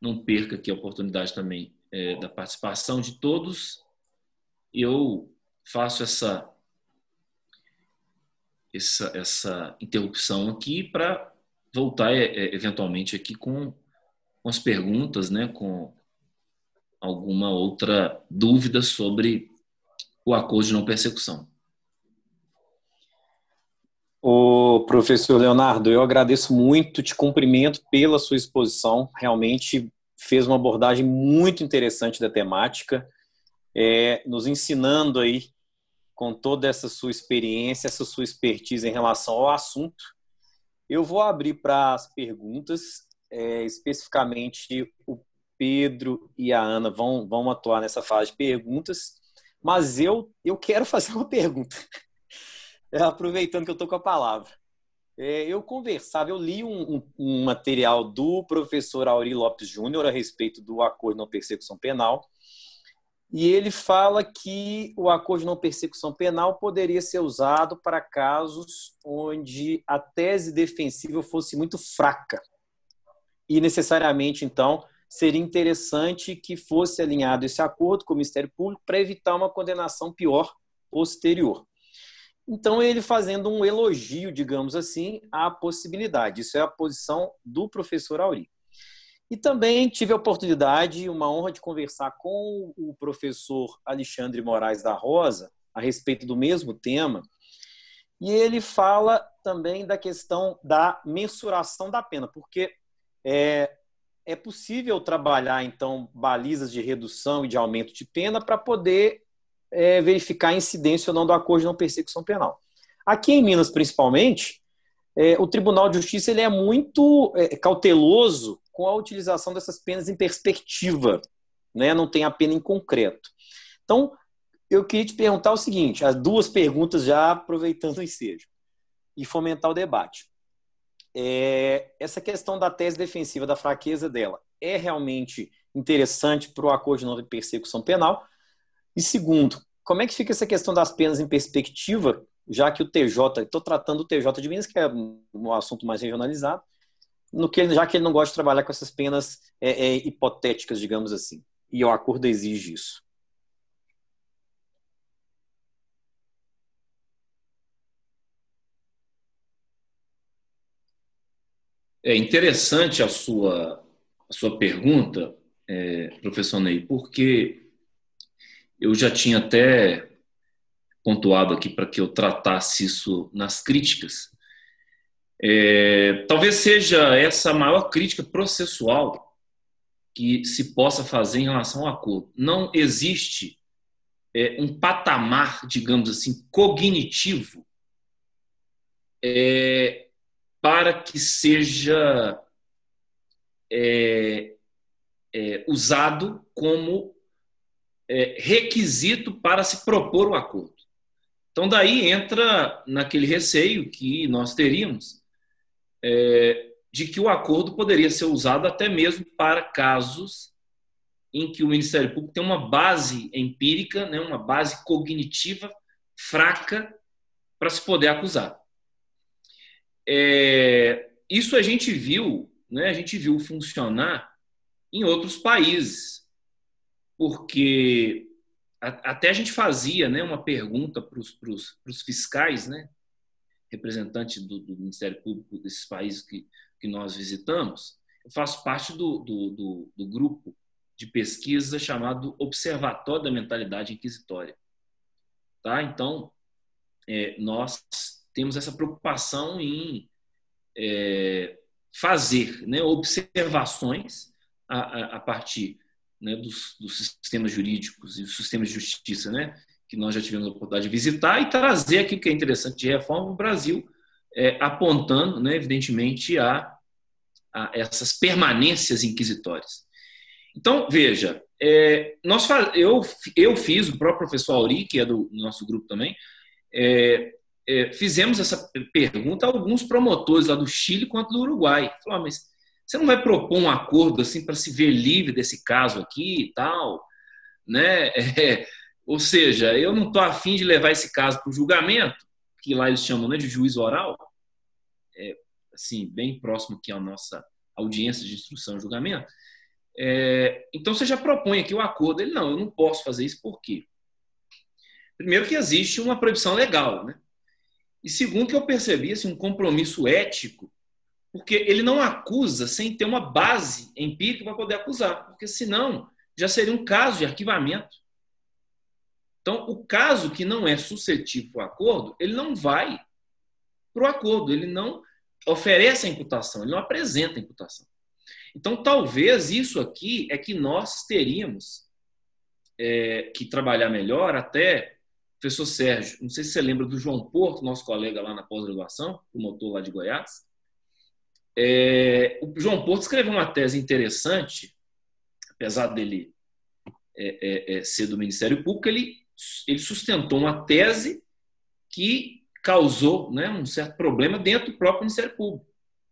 não perca aqui a oportunidade também é, da participação de todos, eu faço essa essa, essa interrupção aqui para voltar é, é, eventualmente aqui com, com as perguntas, né, com alguma outra dúvida sobre o acordo de não persecução. O professor Leonardo, eu agradeço muito, te cumprimento pela sua exposição. Realmente fez uma abordagem muito interessante da temática é, nos ensinando aí com toda essa sua experiência, essa sua expertise em relação ao assunto. Eu vou abrir para as perguntas, é, especificamente o Pedro e a Ana vão, vão atuar nessa fase de perguntas, mas eu, eu quero fazer uma pergunta, aproveitando que eu estou com a palavra. É, eu conversava, eu li um, um, um, material do professor Auri Lopes Júnior a respeito do acordo de não persecução penal, e ele fala que o acordo de não persecução penal poderia ser usado para casos onde a tese defensiva fosse muito fraca. E necessariamente, então, seria interessante que fosse alinhado esse acordo com o Ministério Público para evitar uma condenação pior posterior. Então, ele fazendo um elogio, digamos assim, à possibilidade. Isso é a posição do professor Auri. E também tive a oportunidade, uma honra de conversar com o professor Alexandre Moraes da Rosa a respeito do mesmo tema. E ele fala também da questão da mensuração da pena, porque é, é possível trabalhar, então, balizas de redução e de aumento de pena para poder é, verificar a incidência ou não do acordo de não persecução penal. Aqui em Minas, principalmente, é, o Tribunal de Justiça ele é muito é, cauteloso com a utilização dessas penas em perspectiva, né? não tem a pena em concreto. Então, eu queria te perguntar o seguinte: as duas perguntas já aproveitando o ensejo e fomentar o debate. É, essa questão da tese defensiva, da fraqueza dela, é realmente interessante para o acordo de não persecução penal? E segundo, como é que fica essa questão das penas em perspectiva, já que o TJ, estou tratando o TJ de Minas, que é um assunto mais regionalizado, no que, já que ele não gosta de trabalhar com essas penas é, é, hipotéticas, digamos assim. E o acordo exige isso. É interessante a sua, a sua pergunta, é, professor Ney, porque eu já tinha até pontuado aqui para que eu tratasse isso nas críticas. É, talvez seja essa a maior crítica processual que se possa fazer em relação ao acordo. Não existe é, um patamar, digamos assim, cognitivo é, para que seja é, é, usado como é, requisito para se propor o acordo. Então, daí entra naquele receio que nós teríamos é, de que o acordo poderia ser usado até mesmo para casos em que o Ministério Público tem uma base empírica, né, uma base cognitiva fraca para se poder acusar. É, isso a gente viu, né, a gente viu funcionar em outros países, porque até a gente fazia né, uma pergunta para os fiscais, né, representantes do, do, Ministério Público desses países que, que nós visitamos. Eu faço parte do, do, do, do grupo de pesquisa chamado Observatório da Mentalidade Inquisitória. Tá? Então, é, nós temos essa preocupação em é, fazer né, observações a, a, a partir né, dos, dos, sistemas jurídicos e dos sistemas de justiça, né, que nós já tivemos a oportunidade de visitar e trazer aquilo que é interessante de reforma no Brasil, é, apontando, né, evidentemente, a, a, essas permanências inquisitórias. Então, veja, é, nós, eu, eu fiz, o próprio professor Auri, que é do nosso grupo também, é, é, fizemos essa pergunta a alguns promotores lá do Chile quanto do Uruguai. Falou, ah, mas você não vai propor um acordo assim para se ver livre desse caso aqui e tal, né? É, ou seja, eu não estou afim de levar esse caso para o julgamento, que lá eles chamam né, de juiz oral, é, assim bem próximo aqui à nossa audiência de instrução e julgamento. É, então você já propõe aqui o acordo. Ele não, eu não posso fazer isso por quê? Primeiro que existe uma proibição legal, né? E segundo, que eu percebi assim, um compromisso ético, porque ele não acusa sem ter uma base empírica para poder acusar, porque senão já seria um caso de arquivamento. Então, o caso que não é suscetível ao acordo, ele não vai para o acordo, ele não oferece a imputação, ele não apresenta a imputação. Então, talvez isso aqui é que nós teríamos é, que trabalhar melhor até professor Sérgio, não sei se você lembra do João Porto, nosso colega lá na pós-graduação, promotor lá de Goiás. É, o João Porto escreveu uma tese interessante, apesar dele é, é, é, ser do Ministério Público, ele, ele sustentou uma tese que causou né, um certo problema dentro do próprio Ministério Público.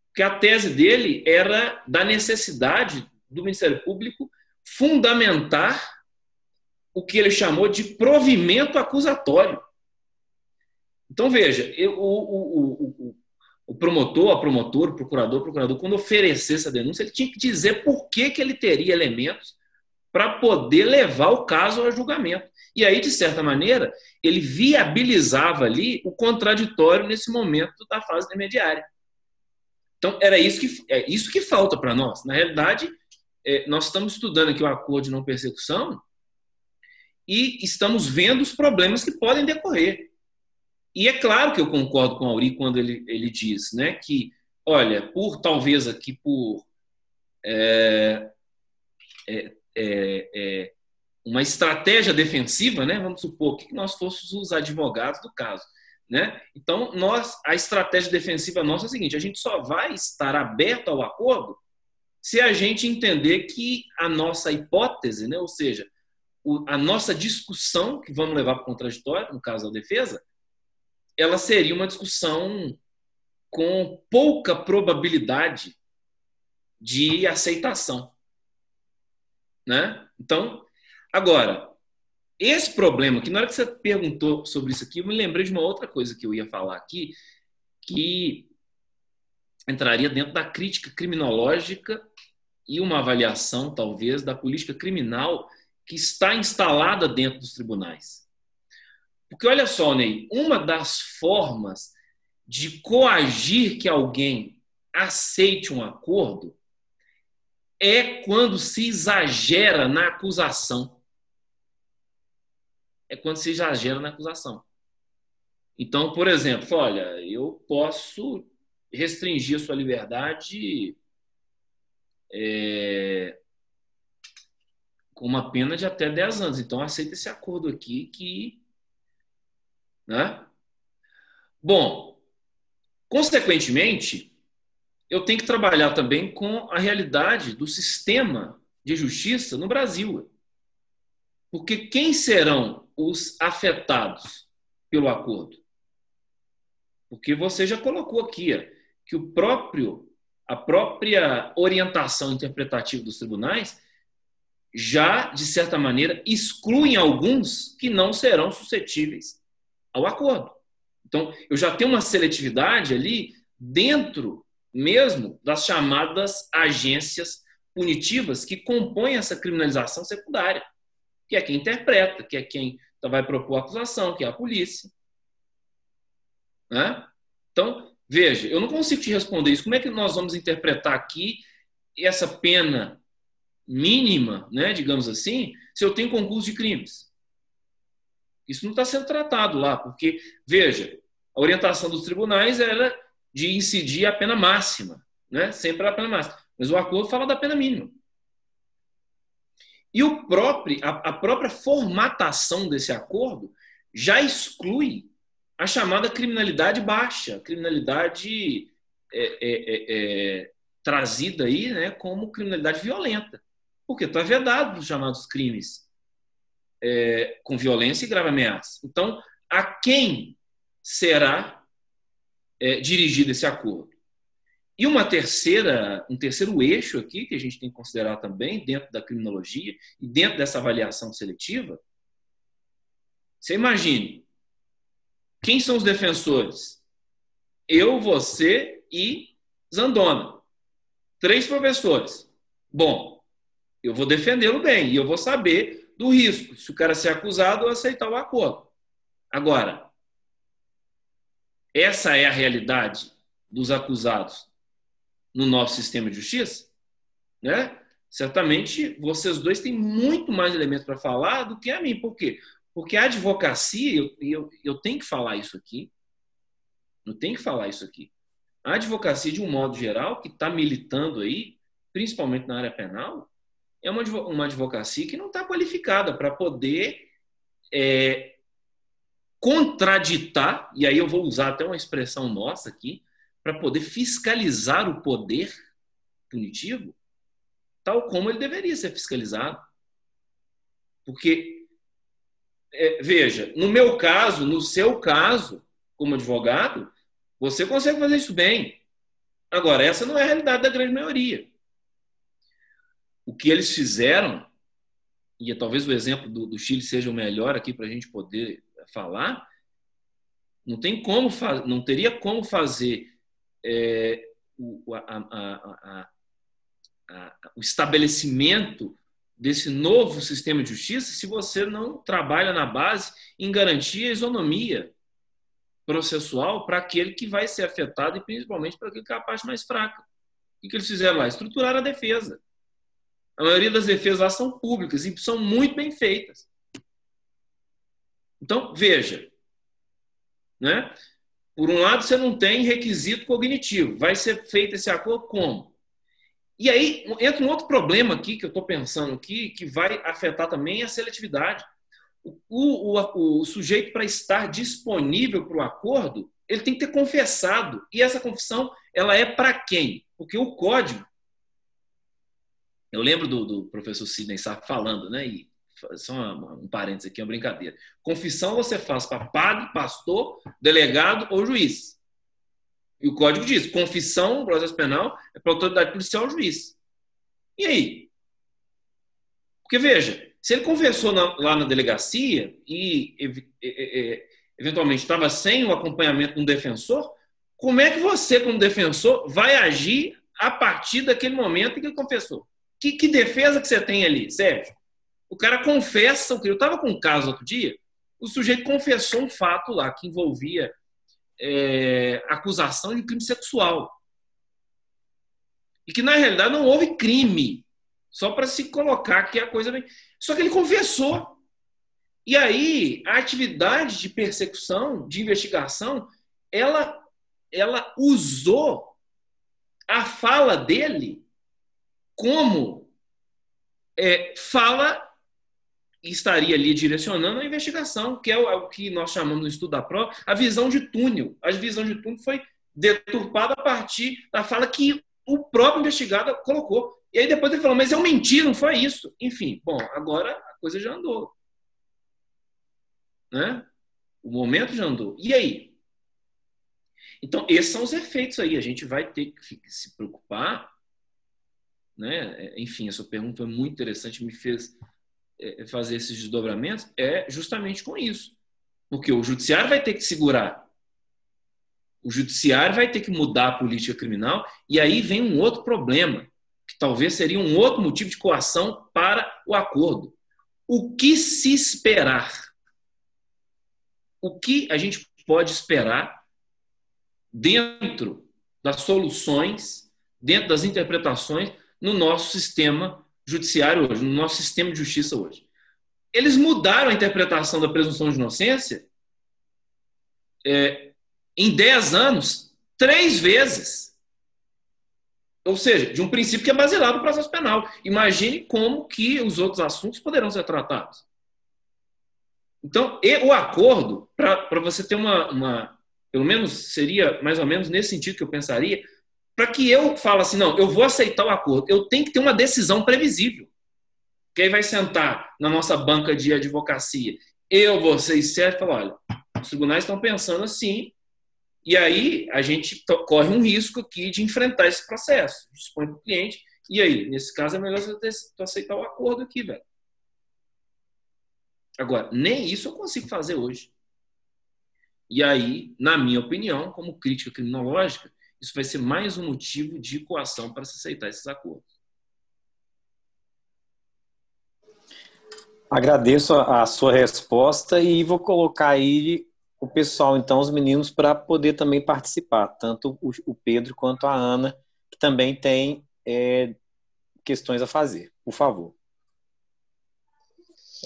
Porque a tese dele era da necessidade do Ministério Público fundamentar o que ele chamou de provimento acusatório. Então, veja, eu, o, o, o, promotor, a promotor, o procurador, o procurador, quando oferecesse a denúncia, ele tinha que dizer por que, que ele teria elementos para poder levar o caso a julgamento. E aí, de certa maneira, ele viabilizava ali o contraditório nesse momento da fase intermediária. Então, era isso que, é isso que falta para nós. Na realidade, é, nós estamos estudando aqui o acordo de não persecução e estamos vendo os problemas que podem decorrer. E é claro que eu concordo com o Auri quando ele, ele diz né, que, olha, por talvez aqui por é, é, é, é uma estratégia defensiva, né? Vamos supor que nós fôssemos os advogados do caso, né? Então, nós, a estratégia defensiva nossa é a seguinte: a gente só vai estar aberto ao acordo se a gente entender que a nossa hipótese, né? Ou seja, a nossa discussão que vamos levar para o contraditório, no caso da defesa, ela seria uma discussão com pouca probabilidade de aceitação, né? Então, agora, esse problema, que na hora que você perguntou sobre isso aqui, eu me lembrei de uma outra coisa que eu ia falar aqui, que entraria dentro da crítica criminológica e uma avaliação, talvez, da política criminal que está instalada dentro dos tribunais. Porque olha só, Ney, uma das formas de coagir que alguém aceite um acordo é quando se exagera na acusação. É quando se exagera na acusação. Então, por exemplo, olha, eu posso restringir a sua liberdade é, com uma pena de até 10 anos. Então, aceita esse acordo aqui que né? Bom, consequentemente, eu tenho que trabalhar também com a realidade do sistema de justiça no Brasil. Porque quem serão os afetados pelo acordo? Porque você já colocou aqui que o próprio a própria orientação interpretativa dos tribunais já, de certa maneira, excluem alguns que não serão suscetíveis ao acordo. Então, eu já tenho uma seletividade ali dentro mesmo das chamadas agências punitivas que compõem essa criminalização secundária, que é quem interpreta, que é quem vai propor a acusação, que é a polícia. Né? Então, veja, eu não consigo te responder isso. Como é que nós vamos interpretar aqui essa pena mínima, né, digamos assim, se eu tenho concurso de crimes? Isso não está sendo tratado lá, porque, veja, a orientação dos tribunais era de incidir a pena máxima, né? sempre a pena máxima. Mas o acordo fala da pena mínima. E o próprio, a, própria formatação desse acordo já exclui a chamada criminalidade baixa, criminalidade é, é, é, é, trazida aí né, como criminalidade violenta, porque está vedado dos chamados crimes é, com violência e grave ameaça. Então, a quem será é, dirigido esse acordo? E uma terceira, um terceiro eixo aqui que a gente tem que considerar também dentro da criminologia e dentro dessa avaliação seletiva, você imagine quem são os defensores? Eu, você e Zandona. Três professores. Bom, eu vou defendê-lo bem e eu vou saber do risco, se o cara ser acusado ou aceitar o acordo. Agora, essa é a realidade dos acusados no nosso sistema de justiça, né? Certamente vocês dois têm muito mais elementos para falar do que a mim. Por quê? Porque a advocacia, eu, eu, eu tenho que falar isso aqui, eu tenho que falar isso aqui. A advocacia, de um modo geral, que está militando aí, principalmente na área penal, é uma, uma advocacia que não está qualificada para poder é, contraditar, e aí eu vou usar até uma expressão nossa aqui, para poder fiscalizar o poder punitivo, tal como ele deveria ser fiscalizado. Porque, é, veja, no meu caso, no seu caso, como advogado, você consegue fazer isso bem. Agora, essa não é a realidade da grande maioria o que eles fizeram, e talvez o exemplo do, do Chile seja o melhor aqui para a gente poder falar, não tem como não teria como fazer é, o, a, a, a, o estabelecimento desse novo sistema de justiça se você não trabalha na base em garantir a isonomia processual para aquele que vai ser afetado e principalmente para aquele que é a parte mais fraca. O que eles fizeram lá? Estruturar a defesa. A maioria das defesas lá são públicas e são muito bem feitas. Então, veja. Né? Por um lado, você não tem requisito cognitivo. Vai ser feito esse acordo como? E aí entra um outro problema aqui que eu estou pensando aqui, que vai afetar também a seletividade. O, o, o sujeito, para estar disponível para o acordo, ele tem que ter confessado. E essa confissão, ela é para quem? Porque o código. Eu lembro do, do professor Sidney Sá falando, né? E só um parênteses aqui, uma brincadeira. Confissão você faz para padre, pastor, delegado ou juiz. E o código diz: confissão, processo penal, é para autoridade policial ou juiz. E aí? Porque veja, se ele confessou na, lá na delegacia e, eventualmente estava sem o acompanhamento de um defensor, como é que você, como defensor, vai agir a partir daquele momento em que ele confessou? Que, que defesa que você tem ali, Sérgio? O cara confessa o que eu estava com um caso outro dia, o sujeito confessou um fato lá que envolvia é, acusação de crime sexual. E que, na realidade, não houve crime. Só para se colocar que a coisa. Só que ele confessou. E aí, a atividade de persecução, de investigação, ela, ela usou a fala dele como é, fala estaria ali direcionando a investigação, que é o, que nós chamamos no estudo da prova, a visão de túnel. A visão de túnel foi deturpada a partir da fala que o próprio investigado colocou. E aí depois ele falou, mas eu menti, não foi isso. Enfim, bom, agora a coisa já andou. Né? O momento já andou. E aí? Então, esses são os efeitos aí. A gente vai ter que se preocupar. Né? Enfim, essa pergunta foi muito interessante, me fez é, fazer esses desdobramentos é justamente com isso. Porque o judiciário vai ter que segurar. O judiciário vai ter que mudar a política criminal e aí vem um outro problema, que talvez seria um outro motivo de coação para o acordo. O que se esperar? O que a gente pode esperar dentro das soluções, dentro das interpretações no nosso sistema judiciário hoje, no nosso sistema de justiça hoje. Eles mudaram a interpretação da presunção de inocência é, em 10 anos, três vezes. Ou seja, de um princípio que é baseado no processo penal. Imagine como que os outros assuntos poderão ser tratados. Então, o acordo, para você ter uma, uma, Pelo menos seria mais ou menos nesse sentido que eu pensaria, para que eu fale assim, não, eu vou aceitar o acordo, eu tenho que ter uma decisão previsível. Que aí vai sentar na nossa banca de advocacia, eu, você e Sérgio, falar, olha, os tribunais estão pensando assim, e aí a gente corre um risco aqui de enfrentar esse processo. Dispõe para o cliente, e aí, nesse caso, é melhor você aceitar o acordo aqui, velho. Agora, nem isso eu consigo fazer hoje. E aí, na minha opinião, como crítica criminológica, isso vai ser mais um motivo de coação para se aceitar esses acordos. Agradeço a sua resposta e vou colocar aí o pessoal, então, os meninos, para poder também participar, tanto o Pedro quanto a Ana, que também tem é, questões a fazer. Por favor.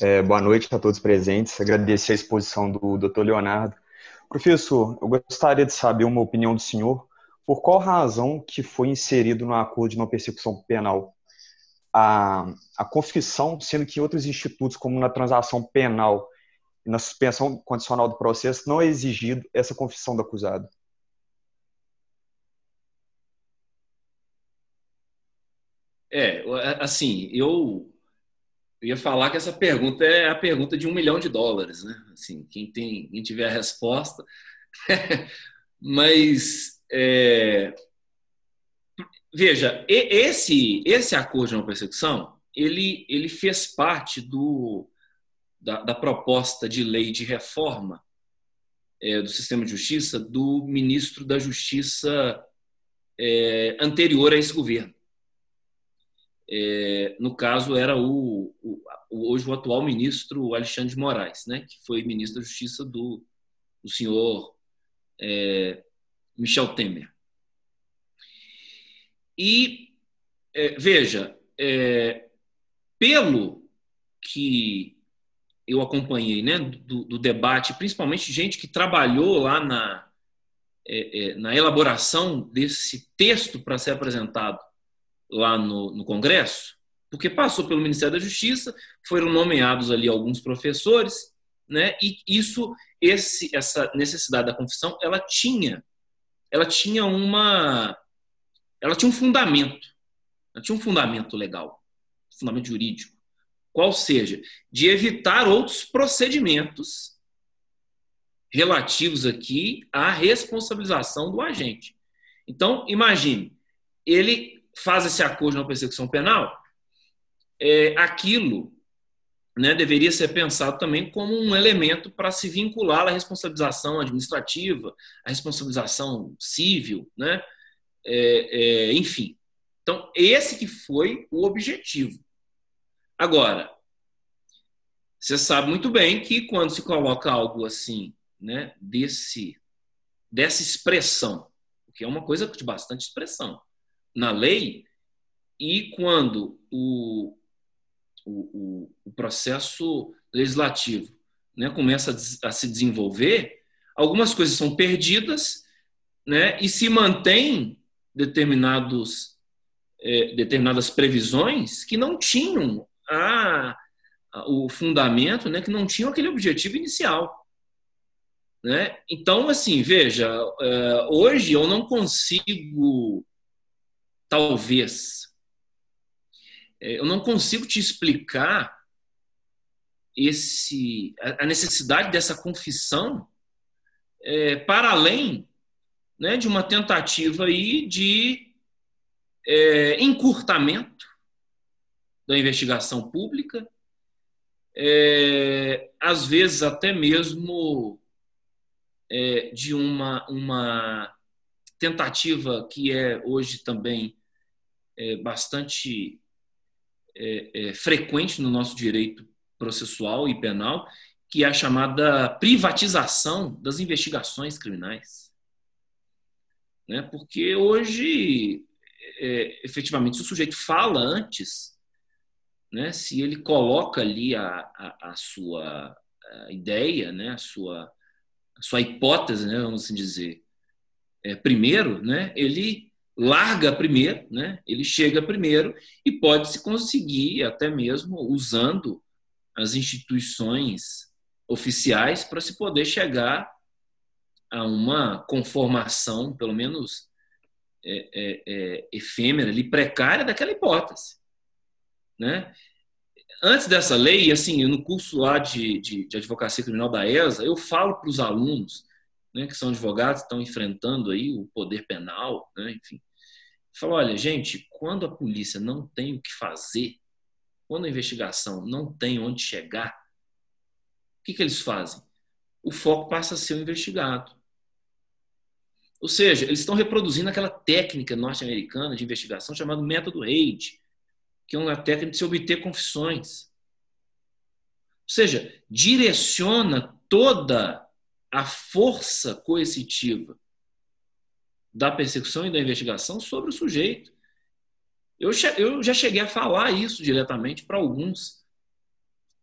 É, boa noite a todos presentes. Agradecer a exposição do Dr. Leonardo. Professor, eu gostaria de saber uma opinião do senhor por qual razão que foi inserido no acordo de não persecução penal a, a confissão, sendo que outros institutos, como na transação penal e na suspensão condicional do processo, não é exigido essa confissão do acusado? É, assim, eu ia falar que essa pergunta é a pergunta de um milhão de dólares, né? Assim, quem tem, quem tiver a resposta, mas é, veja, esse, esse acordo de não persecução, ele, ele fez parte do, da, da proposta de lei de reforma é, do sistema de justiça do ministro da Justiça é, anterior a esse governo. É, no caso, era o, o, hoje o atual ministro Alexandre de Moraes, né, que foi ministro da Justiça do, do senhor é, Michel Temer. E, é, veja, é, pelo que eu acompanhei né, do, do, debate, principalmente gente que trabalhou lá na, é, é na elaboração desse texto para ser apresentado lá no, no Congresso, porque passou pelo Ministério da Justiça, foram nomeados ali alguns professores, né? E isso, esse, essa necessidade da confissão, ela tinha, ela tinha uma, ela tinha um fundamento, ela tinha um fundamento legal, um fundamento jurídico, qual seja de evitar outros procedimentos relativos aqui à responsabilização do agente. Então, imagine, ele faz esse acordo na persecução penal, é, aquilo né, deveria ser pensado também como um elemento para se vincular à responsabilização administrativa, à responsabilização civil, né? É, é, enfim. Então, esse que foi o objetivo. Agora, você sabe muito bem que quando se coloca algo assim, né, desse, dessa expressão, que é uma coisa de bastante expressão, na lei, e quando o, o, o, processo legislativo né, começa a, a, se desenvolver, algumas coisas são perdidas né, e se mantém determinados, é, determinadas previsões que não tinham a, a, o fundamento, né, que não tinham aquele objetivo inicial. Né? Então, assim, veja, é, hoje eu não consigo, talvez, eu não consigo te explicar esse a necessidade dessa confissão é, para além né, de uma tentativa aí de é, encurtamento da investigação pública, é, às vezes até mesmo é, de uma, uma tentativa que é hoje também é, bastante é, é, frequente no nosso direito processual e penal, que é a chamada privatização das investigações criminais. Né? Porque hoje, é, efetivamente, se o sujeito fala antes, né, se ele coloca ali a, a, a sua a ideia, né, a, sua, a sua hipótese, né, vamos assim dizer, é, primeiro, né, ele larga primeiro, né? ele chega primeiro e pode se conseguir, até mesmo usando as instituições oficiais, para se poder chegar a uma conformação, pelo menos é, é, é, efêmera, ali, precária daquela hipótese. Né? Antes dessa lei, assim, no curso lá de, de, de advocacia criminal da ESA, eu falo para os alunos né, que são advogados, estão enfrentando aí o poder penal, né, enfim. Fala, olha, gente, quando a polícia não tem o que fazer, quando a investigação não tem onde chegar, o que, que eles fazem? O foco passa a ser o investigado. Ou seja, eles estão reproduzindo aquela técnica norte-americana de investigação chamada método Reid, que é uma técnica de se obter confissões. Ou seja, direciona toda a força coercitiva da persecução e da investigação sobre o sujeito. Eu, eu já cheguei a falar isso diretamente para alguns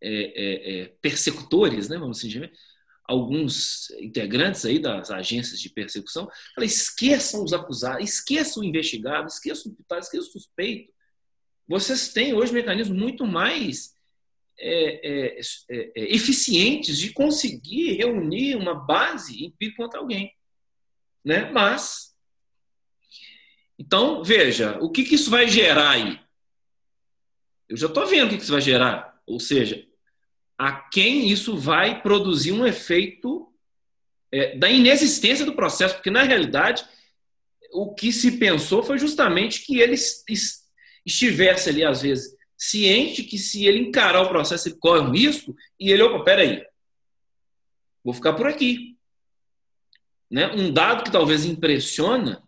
é, é, é, persecutores, né, vamos dizer, alguns integrantes aí das agências de persecução. Esqueçam os acusados, esqueçam o investigado, esqueçam o imputado, esqueçam o suspeito. Vocês têm hoje mecanismos muito mais é, é, é, é, eficientes de conseguir reunir uma base empírica contra alguém. Né? Mas, então, veja, o que, que isso vai gerar aí? Eu já estou vendo o que, que isso vai gerar. Ou seja, a quem isso vai produzir um efeito é, da inexistência do processo, porque na realidade o que se pensou foi justamente que ele estivesse ali, às vezes, ciente que se ele encarar o processo, ele corre um risco, e ele, opa, peraí, vou ficar por aqui. Né? Um dado que talvez impressiona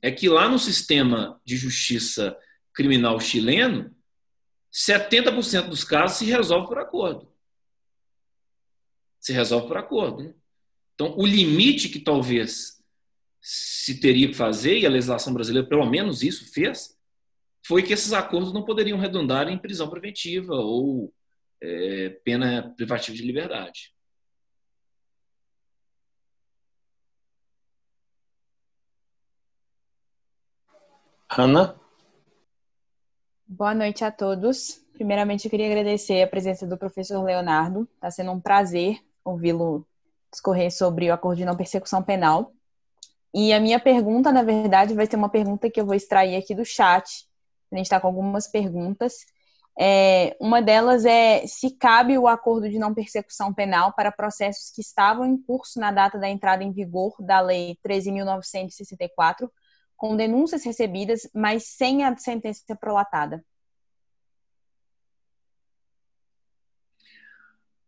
é que lá no sistema de justiça criminal chileno, 70% dos casos se resolve por acordo. Se resolve por acordo. Né? Então, o limite que talvez se teria que fazer, e a legislação brasileira pelo menos isso fez, foi que esses acordos não poderiam redundar em prisão preventiva ou é, pena privativa de liberdade. Ana? Boa noite a todos. Primeiramente, eu queria agradecer a presença do professor Leonardo. Está sendo um prazer ouvi-lo discorrer sobre o acordo de não persecução penal. E a minha pergunta, na verdade, vai ser uma pergunta que eu vou extrair aqui do chat. A gente está com algumas perguntas. É, uma delas é se cabe o acordo de não persecução penal para processos que estavam em curso na data da entrada em vigor da Lei 13.964, com denúncias recebidas, mas sem a sentença prolatada.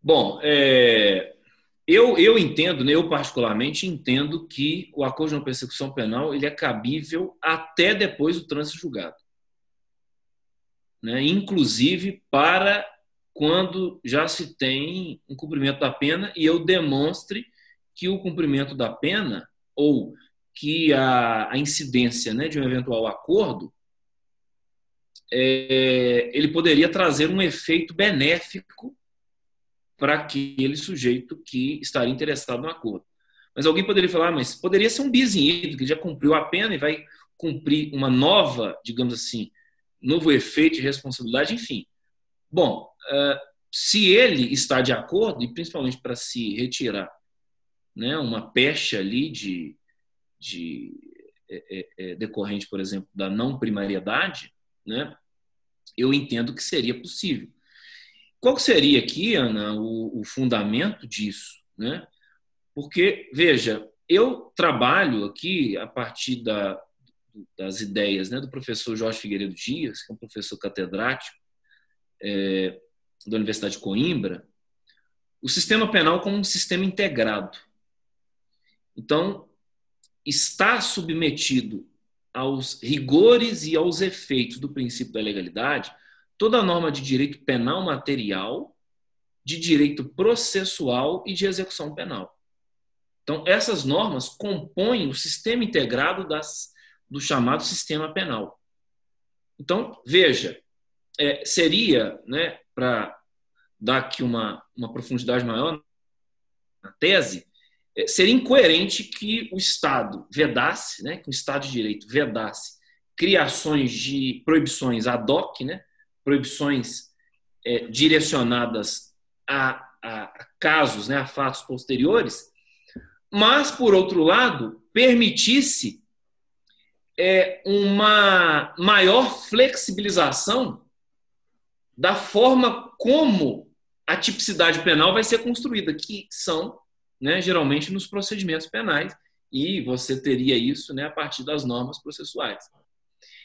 Bom, é, eu, eu entendo, né, eu particularmente entendo que o acordo de não persecução penal ele é cabível até depois do trânsito julgado. Né, inclusive para quando já se tem um cumprimento da pena e eu demonstre que o cumprimento da pena ou que a, a incidência né, de um eventual acordo é, ele poderia trazer um efeito benéfico para aquele sujeito que estaria interessado no acordo. Mas alguém poderia falar, ah, mas poderia ser um bizinho que já cumpriu a pena e vai cumprir uma nova, digamos assim, novo efeito de responsabilidade, enfim. Bom, eh, se ele está de acordo, e principalmente para se retirar né, uma pecha ali de, de é, é, decorrente, por exemplo, da não primariedade, né, eu entendo que seria possível. Qual seria aqui, Ana, o, o fundamento disso? Né? Porque, veja, eu trabalho aqui a partir da, das ideias né, do professor Jorge Figueiredo Dias, que é um professor catedrático é, da Universidade de Coimbra, o sistema penal como um sistema integrado. Então, está submetido aos rigores e aos efeitos do princípio da legalidade toda a norma de direito penal material, de direito processual e de execução penal. Então, essas normas compõem o sistema integrado das, do chamado sistema penal. Então, veja, é, seria, né, para dar aqui uma, uma profundidade maior na tese, é, seria incoerente que o Estado vedasse, né, que o Estado de Direito vedasse criações de proibições ad hoc, né, proibições é, direcionadas a, a, casos, né, a fatos posteriores, mas, por outro lado, permitisse é, uma maior flexibilização da forma como a tipicidade penal vai ser construída, que são né, geralmente nos procedimentos penais, e você teria isso né, a partir das normas processuais.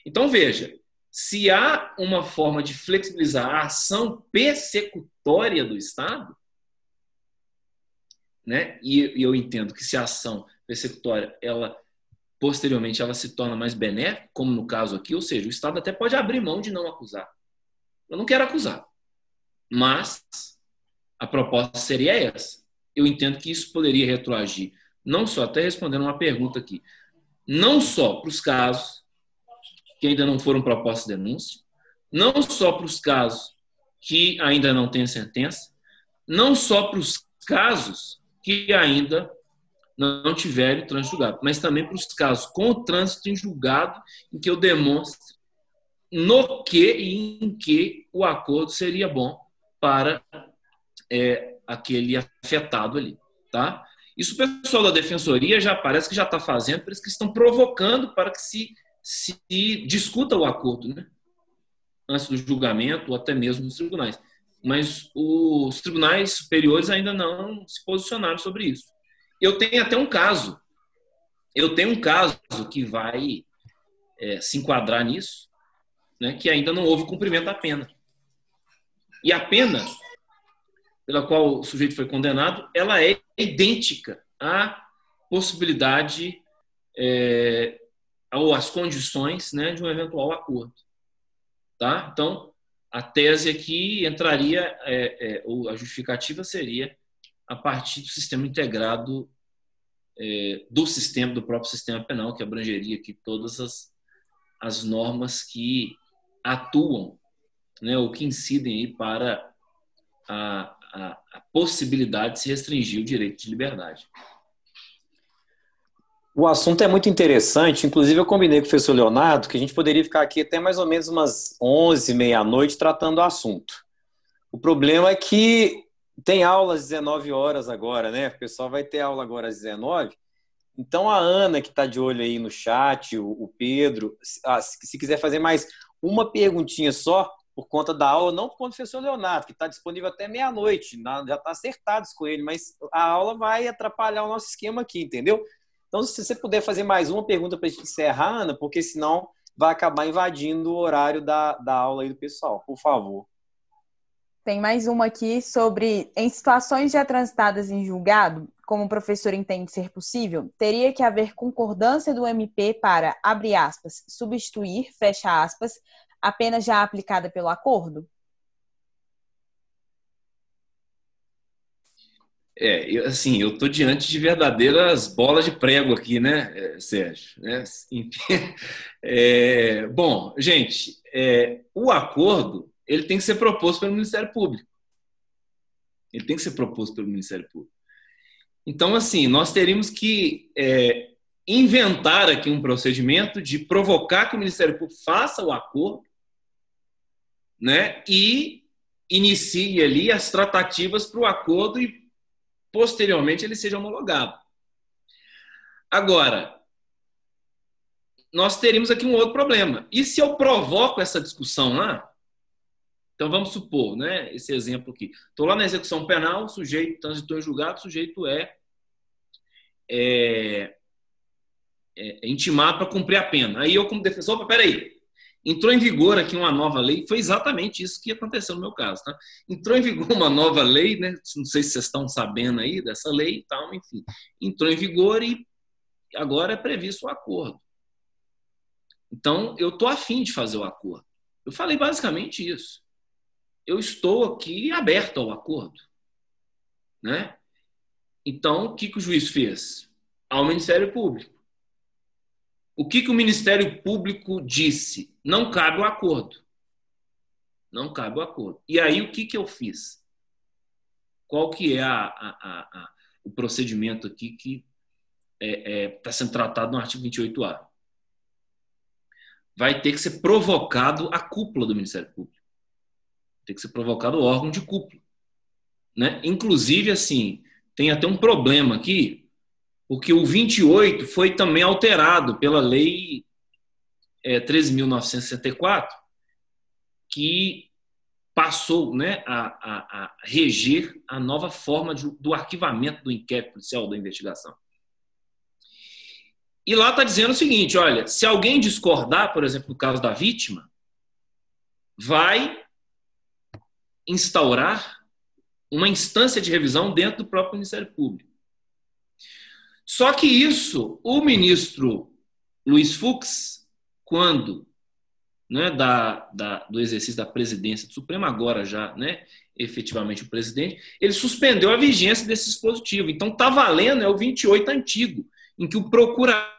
Então, veja, se há uma forma de flexibilizar a ação persecutória do Estado, né? E eu entendo que se a ação persecutória ela posteriormente ela se torna mais benéfica, como no caso aqui, ou seja, o Estado até pode abrir mão de não acusar. Eu não quero acusar, mas a proposta seria essa. Eu entendo que isso poderia retroagir, não só até respondendo uma pergunta aqui, não só para os casos que ainda não foram propostas denúncias, não só para os casos que ainda não têm sentença, não só para os casos que ainda não tiverem trânsito julgado, mas também para os casos com trânsito em julgado em que eu demonstre no que e em que o acordo seria bom para é, aquele afetado ali, tá? Isso o pessoal da defensoria já parece que já está fazendo, parece que estão provocando para que se se discuta o acordo, né? antes do julgamento ou até mesmo nos tribunais. Mas os tribunais superiores ainda não se posicionaram sobre isso. Eu tenho até um caso. Eu tenho um caso que vai é, se enquadrar nisso, né, que ainda não houve cumprimento da pena. E a pena pela qual o sujeito foi condenado, ela é idêntica à possibilidade é, ou as condições né, de um eventual acordo. Tá? Então, a tese aqui entraria, é, é, ou a justificativa seria a partir do sistema integrado é, do sistema, do próprio sistema penal, que abrangeria aqui todas as, as normas que atuam, né, ou que incidem aí para a, a, a possibilidade de se restringir o direito de liberdade. O assunto é muito interessante. Inclusive, eu combinei com o professor Leonardo que a gente poderia ficar aqui até mais ou menos umas 11, meia-noite tratando o assunto. O problema é que tem aula às 19 horas agora, né? O pessoal vai ter aula agora às 19. Então, a Ana, que está de olho aí no chat, o, Pedro, se quiser fazer mais uma perguntinha só, por conta da aula, não por conta do professor Leonardo, que está disponível até meia-noite, já está acertado com ele, mas a aula vai atrapalhar o nosso esquema aqui, entendeu? Então, se você puder fazer mais uma pergunta para a gente encerrar, Ana, porque senão vai acabar invadindo o horário da, da aula aí do pessoal, por favor. Tem mais uma aqui sobre em situações já transitadas em julgado, como o professor entende ser possível, teria que haver concordância do MP para, abre aspas, substituir, fecha aspas, a pena já aplicada pelo acordo? É, eu, assim, eu estou diante de verdadeiras bolas de prego aqui, né, é, Sérgio? É, é, bom, gente, é, o acordo ele tem que ser proposto pelo Ministério Público. Ele tem que ser proposto pelo Ministério Público. Então, assim, nós teríamos que é, inventar aqui um procedimento de provocar que o Ministério Público faça o acordo né, e inicie ali as tratativas para o acordo e, posteriormente, ele seja homologado. Agora, nós teríamos aqui um outro problema. E se eu provoco essa discussão lá? Então vamos supor, né, esse exemplo aqui. Estou lá na execução penal, sujeito transitou em julgado, sujeito é, é, é intimado para cumprir a pena. Aí eu, como defensor, opa, peraí, entrou em vigor aqui uma nova lei, foi exatamente isso que aconteceu no meu caso. Tá? Entrou em vigor uma nova lei, né? não sei se vocês estão sabendo aí dessa lei e tal, enfim. Entrou em vigor e agora é previsto o acordo. Então, eu estou afim de fazer o acordo. Eu falei basicamente isso eu estou aqui aberto ao acordo. Né? Então, o que, que o juiz fez? Ao Ministério Público. O que, que o Ministério Público disse? Não cabe o acordo. Não cabe o acordo. E aí, o que, que eu fiz? Qual que é a, a, a, o procedimento aqui que está é, é, tá sendo tratado no artigo 28A? Vai ter que ser provocado a cúpula do Ministério Público. Tem que ser provocado o órgão de cúpula. Né? Inclusive, assim, tem até um problema aqui, porque o 28 foi também alterado pela Lei é, 13.964, que passou né, a, a, a, reger a nova forma de, do arquivamento do inquérito policial da investigação. E lá está dizendo o seguinte: olha, se alguém discordar, por exemplo, no caso da vítima, vai instaurar uma instância de revisão dentro do próprio Ministério Público. Só que isso, o ministro Luiz Fux, quando né, da, da, do exercício da presidência do Supremo, agora já né, efetivamente o presidente, ele suspendeu a vigência desse dispositivo. Então está valendo, é o 28 antigo, em que o procurador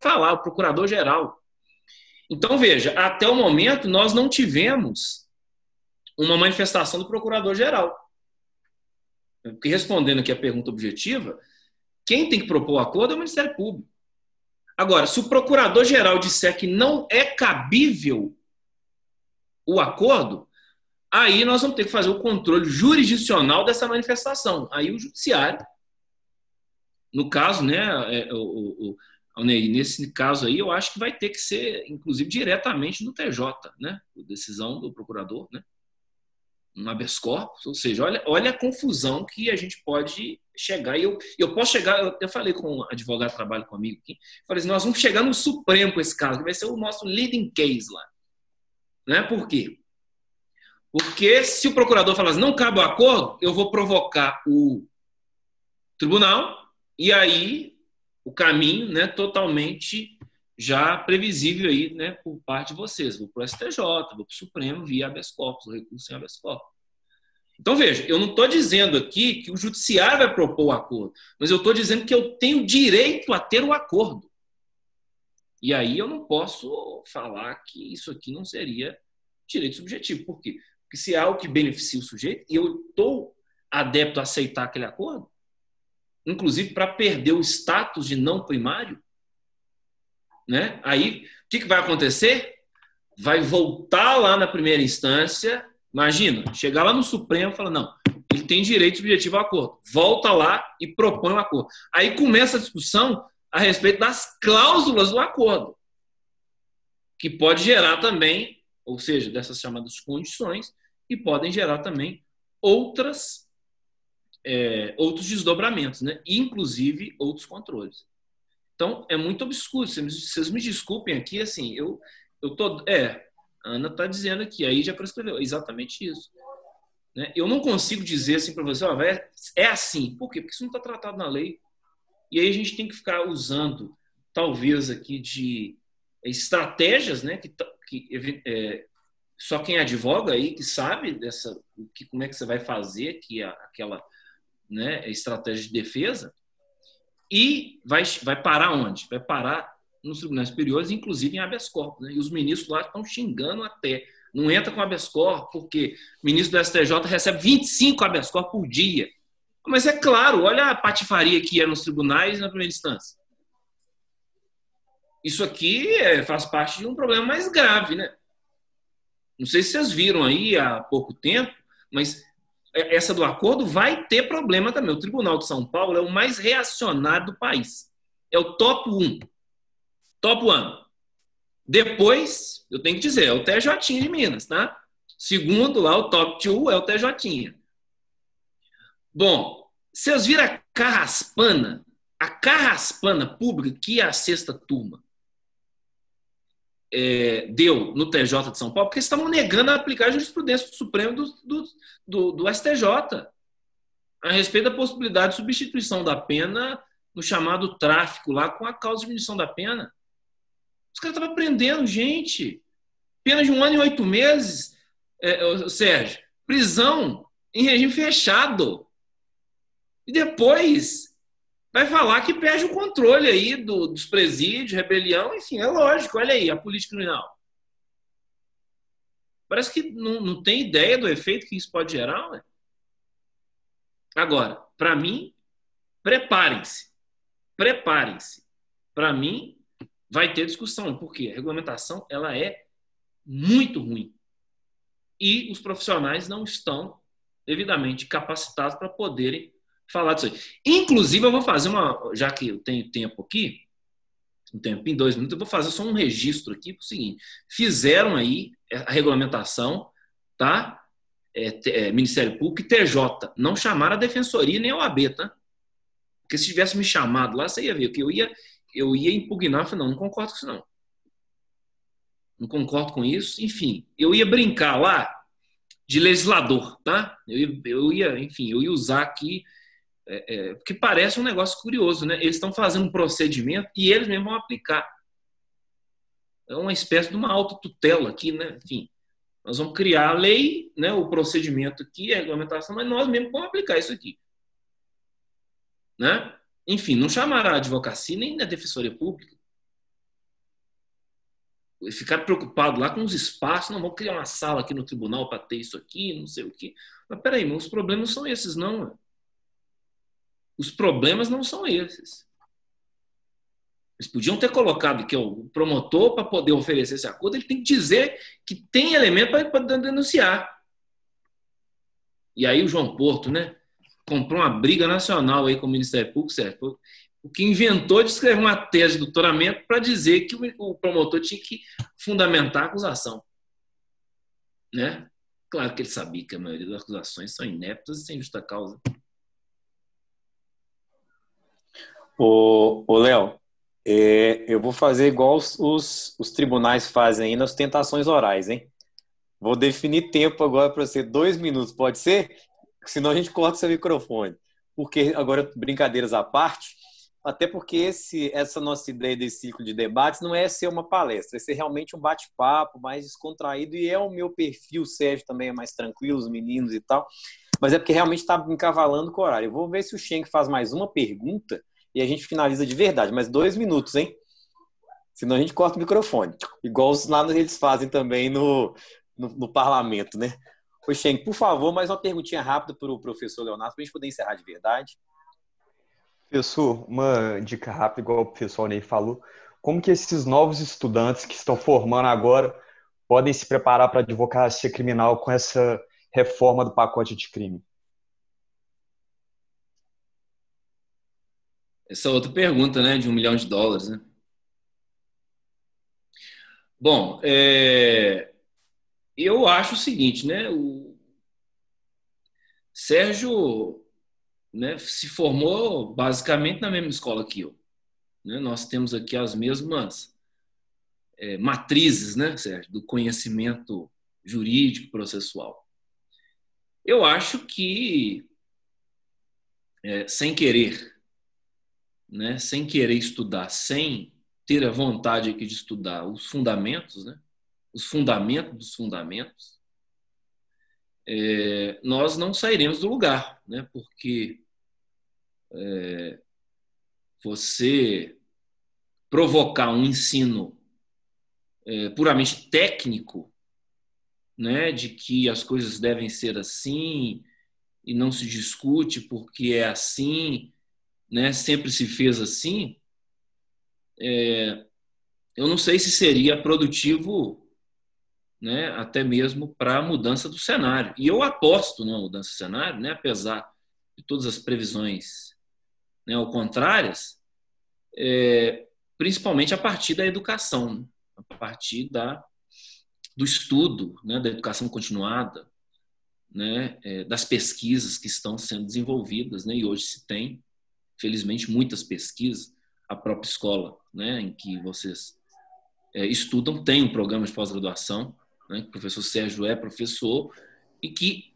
falar, o procurador-geral. Então, veja, até o momento nós não tivemos uma manifestação do procurador-geral. Porque respondendo aqui a pergunta objetiva, quem tem que propor o acordo é o Ministério Público. Agora, se o procurador-geral disser que não é cabível o acordo, aí nós vamos ter que fazer o controle jurisdicional dessa manifestação. Aí o judiciário, no caso, né, é, o, o, o, nesse caso aí, eu acho que vai ter que ser, inclusive, diretamente no TJ, né, decisão do procurador, né um habeas corpus, ou seja, olha, olha a confusão que a gente pode chegar. E eu, eu posso chegar, eu, eu falei com um advogado que trabalha comigo aqui, falei assim, nós vamos chegar no Supremo com esse caso, que vai ser o nosso leading case lá. Né? Por quê? Porque se o procurador falar assim, não cabe o acordo, eu vou provocar o tribunal e aí o caminho né, totalmente já previsível aí, né, por parte de vocês. Vou para o STJ, vou para o Supremo via habeas corpus, recurso em habeas corpus. Então, veja, eu não estou dizendo aqui que o judiciário vai propor o acordo, mas eu estou dizendo que eu tenho direito a ter o acordo. E aí eu não posso falar que isso aqui não seria direito subjetivo. Por quê? Porque se é algo que beneficia o sujeito e eu estou adepto a aceitar aquele acordo, inclusive para perder o status de não primário, né? Aí, o que, que vai acontecer? Vai voltar lá na primeira instância. Imagina, chegar lá no Supremo e falar: não, ele tem direito subjetivo ao acordo. Volta lá e propõe o um acordo. Aí começa a discussão a respeito das cláusulas do acordo, que pode gerar também, ou seja, dessas chamadas condições, e podem gerar também outras é, outros desdobramentos, né? inclusive outros controles. Então, é muito obscuro. Vocês me desculpem aqui, assim, eu, eu tô. É, a Ana está dizendo aqui, aí já prescreveu, exatamente isso. Né? Eu não consigo dizer assim para você, ó, é, é assim. Por quê? Porque isso não está tratado na lei. E aí a gente tem que ficar usando, talvez, aqui de estratégias, né? Que, que é, só quem advoga aí que sabe dessa, que, como é que você vai fazer que aquela né, estratégia de defesa e vai, vai parar onde? Vai parar nos tribunais superiores, inclusive em habeas corpus. Né? E os ministros lá estão xingando até. Não entra com habeas corpus, porque o ministro do STJ recebe 25 habeas corpus por dia. Mas é claro, olha a patifaria que é nos tribunais na primeira instância. Isso aqui é, faz parte de um problema mais grave, né? Não sei se vocês viram aí há pouco tempo, mas essa do acordo vai ter problema também. O Tribunal de São Paulo é o mais reacionário do país. É o top 1. Top 1. Depois, eu tenho que dizer, é o TJ de Minas, tá? Segundo lá, o top 2 é o TJ. Bom, vocês viram a carraspana, a carraspana pública que é a sexta turma é, deu no TJ de São Paulo, porque estavam negando a aplicar a jurisprudência do Supremo do, do, do, do STJ a respeito da possibilidade de substituição da pena no chamado tráfico lá com a causa de diminuição da pena. Os caras estavam prendendo gente. Pena de um ano e oito meses, é, Sérgio. Prisão em regime fechado. E depois vai falar que perde o controle aí do, dos presídios, rebelião, enfim, é lógico, olha aí, a política criminal. Parece que não, não tem ideia do efeito que isso pode gerar. Né? Agora, para mim, preparem-se. Preparem-se. Para mim, vai ter discussão, porque a regulamentação ela é muito ruim. E os profissionais não estão devidamente capacitados para poderem falar disso aí. Inclusive, eu vou fazer uma. Já que eu tenho tempo aqui, um tempo em dois minutos, eu vou fazer só um registro aqui para o seguinte: fizeram aí a regulamentação, tá? É, é, Ministério Público e TJ. Não chamaram a Defensoria nem a OAB, tá? Porque se tivesse me chamado lá, você ia ver que eu ia, eu ia impugnar. Eu falei, não, não concordo com isso, não. Não concordo com isso. Enfim, eu ia brincar lá de legislador, tá? Eu eu ia enfim, eu ia usar aqui é, é, porque parece um negócio curioso, né? Eles estão fazendo um procedimento e eles mesmos vão aplicar. É uma espécie de uma autotutela aqui, né? Enfim, nós vamos criar a lei, né, o procedimento aqui, a regulamentação, mas nós mesmos vamos aplicar isso aqui. Né? Enfim, não chamará a advocacia nem a defensoria pública. Ficar preocupado lá com os espaços, não, vamos criar uma sala aqui no tribunal para ter isso aqui, não sei o quê. Mas peraí, mas os problemas são esses, não. Né? Os problemas não são esses. Eles podiam ter colocado que o promotor, para poder oferecer esse acordo, ele tem que dizer que tem elemento para denunciar. E aí o João Porto, né, comprou uma briga nacional aí com o Ministério Público, certo? O que inventou de escrever uma tese de doutoramento para dizer que o promotor tinha que fundamentar a acusação. Né? Claro que ele sabia que a maioria das acusações são ineptas e sem justa causa. Ô, Léo, é, eu vou fazer igual os, os, os, tribunais fazem aí nas tentações orais, hein? Vou definir tempo agora para você, dois minutos, pode ser? Senão a gente corta seu microfone. Porque, agora, brincadeiras à parte, até porque esse, essa nossa ideia desse ciclo de debates não é ser uma palestra, é ser realmente um bate-papo mais descontraído, e é o meu perfil, o Sérgio também é mais tranquilo, os meninos e tal, mas é porque realmente está encavalando com o horário. Eu vou ver se o Schenck faz mais uma pergunta, e a gente finaliza de verdade, mas dois minutos, hein? Senão a gente corta o microfone. Igual os lá eles fazem também no, no, no parlamento, né? Ô, Shen, por favor, mais uma perguntinha rápida para o professor Leonardo, para a gente poder encerrar de verdade. Professor, uma dica rápida, igual o professor Ney falou. Como que esses novos estudantes que estão formando agora podem se preparar para a advocacia criminal com essa reforma do pacote de crime? Essa é outra pergunta, né, de um milhão de dólares, né? Bom, é... eu acho o seguinte, né? O Sérgio né, se formou basicamente na mesma escola que eu. Né? Nós temos aqui as mesmas é, matrizes, né, Sérgio, do conhecimento jurídico processual. Eu acho que, é, sem querer, né, sem querer estudar, sem ter a vontade aqui de estudar os fundamentos, né, os fundamentos dos fundamentos, é, nós não sairemos do lugar, né, porque é, você provocar um ensino é, puramente técnico, né, de que as coisas devem ser assim e não se discute porque é assim, né, sempre se fez assim, é, eu não sei se seria produtivo, né, até mesmo para a mudança do cenário. E eu aposto na mudança do cenário, né, apesar de todas as previsões né, ao contrárias, é, principalmente a partir da educação, né? a partir da, do estudo, né, da educação continuada, né, é, das pesquisas que estão sendo desenvolvidas, né, e hoje se tem, felizmente, muitas pesquisas, a própria escola, né, em que vocês é, estudam, tem um programa de pós-graduação, né, o professor Sérgio é professor, e que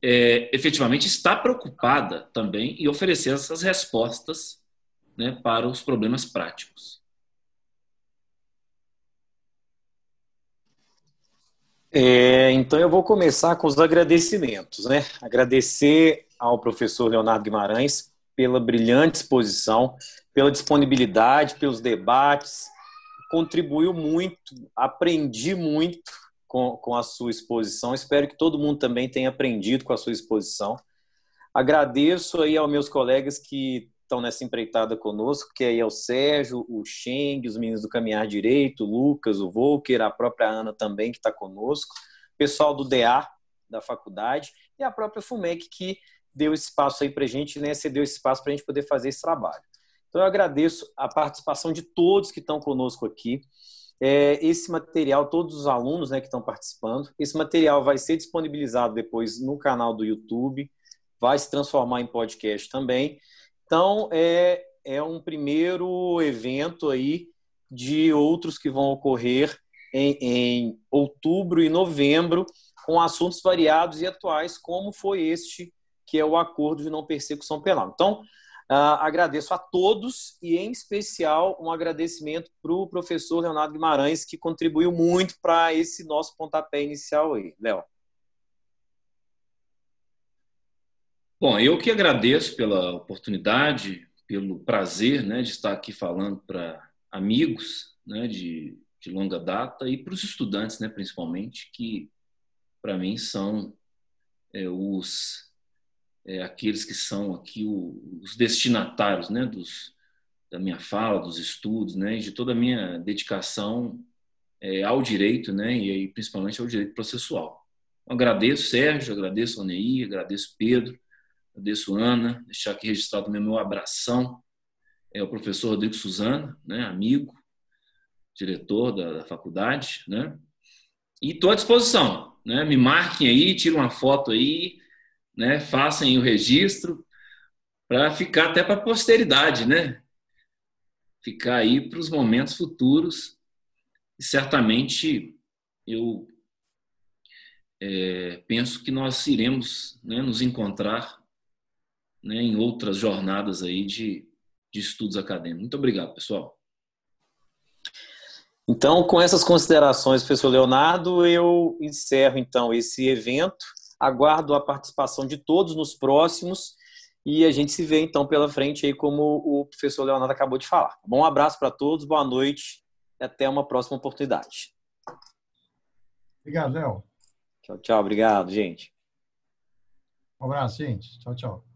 é, efetivamente está preocupada também em oferecer essas respostas né, para os problemas práticos. É, então eu vou começar com os agradecimentos, né? Agradecer ao professor Leonardo Guimarães pela brilhante exposição, pela disponibilidade, pelos debates, contribuiu muito, aprendi muito com, com a sua exposição. Espero que todo mundo também tenha aprendido com a sua exposição. Agradeço aí aos meus colegas que estão nessa empreitada conosco, que aí é o Sérgio, o Cheng, os meninos do Caminhar Direito, o Lucas, o Volker, a própria Ana também que está conosco, pessoal do DA da faculdade e a própria FUMEC que deu espaço aí para a gente, né, cedeu esse espaço para a gente poder fazer esse trabalho. Então eu agradeço a participação de todos que estão conosco aqui é, esse material, todos os alunos né, que estão participando, esse material vai ser disponibilizado depois no canal do YouTube, vai se transformar em podcast também. Então, é, é um primeiro evento aí de outros que vão ocorrer em, em outubro e novembro, com assuntos variados e atuais, como foi este, que é o acordo de não persecução penal. Então, Uh, agradeço a todos e, em especial, um agradecimento para o professor Leonardo Guimarães, que contribuiu muito para esse nosso pontapé inicial aí. Léo. Bom, eu que agradeço pela oportunidade, pelo prazer né, de estar aqui falando para amigos né, de, de longa data e para os estudantes, né, principalmente, que para mim são é, os é, aqueles que são aqui o, os destinatários né, dos, da minha fala, dos estudos, né, e de toda a minha dedicação é, ao direito, né, e aí, principalmente ao direito processual. Eu agradeço Sérgio, agradeço a Neí, agradeço Pedro, agradeço Ana, deixar aqui registrado também meu abração é o professor Rodrigo Suzana, né, amigo, diretor da, da faculdade, né, e estou à disposição, né, me marquem aí, tirem uma foto aí, né, façam o registro para ficar até para a posteridade, né? Ficar aí para os momentos futuros. E certamente eu é, penso que nós iremos né, nos encontrar né, em outras jornadas aí de, de estudos acadêmicos. Muito obrigado, pessoal. Então, com essas considerações, professor Leonardo, eu encerro então esse evento Aguardo a participação de todos nos próximos e a gente se vê então pela frente aí como o professor Leonardo acabou de falar. Bom abraço para todos, boa noite e até uma próxima oportunidade. Obrigado, Léo. Tchau, tchau. Obrigado, gente. Um abraço, gente. Tchau, tchau.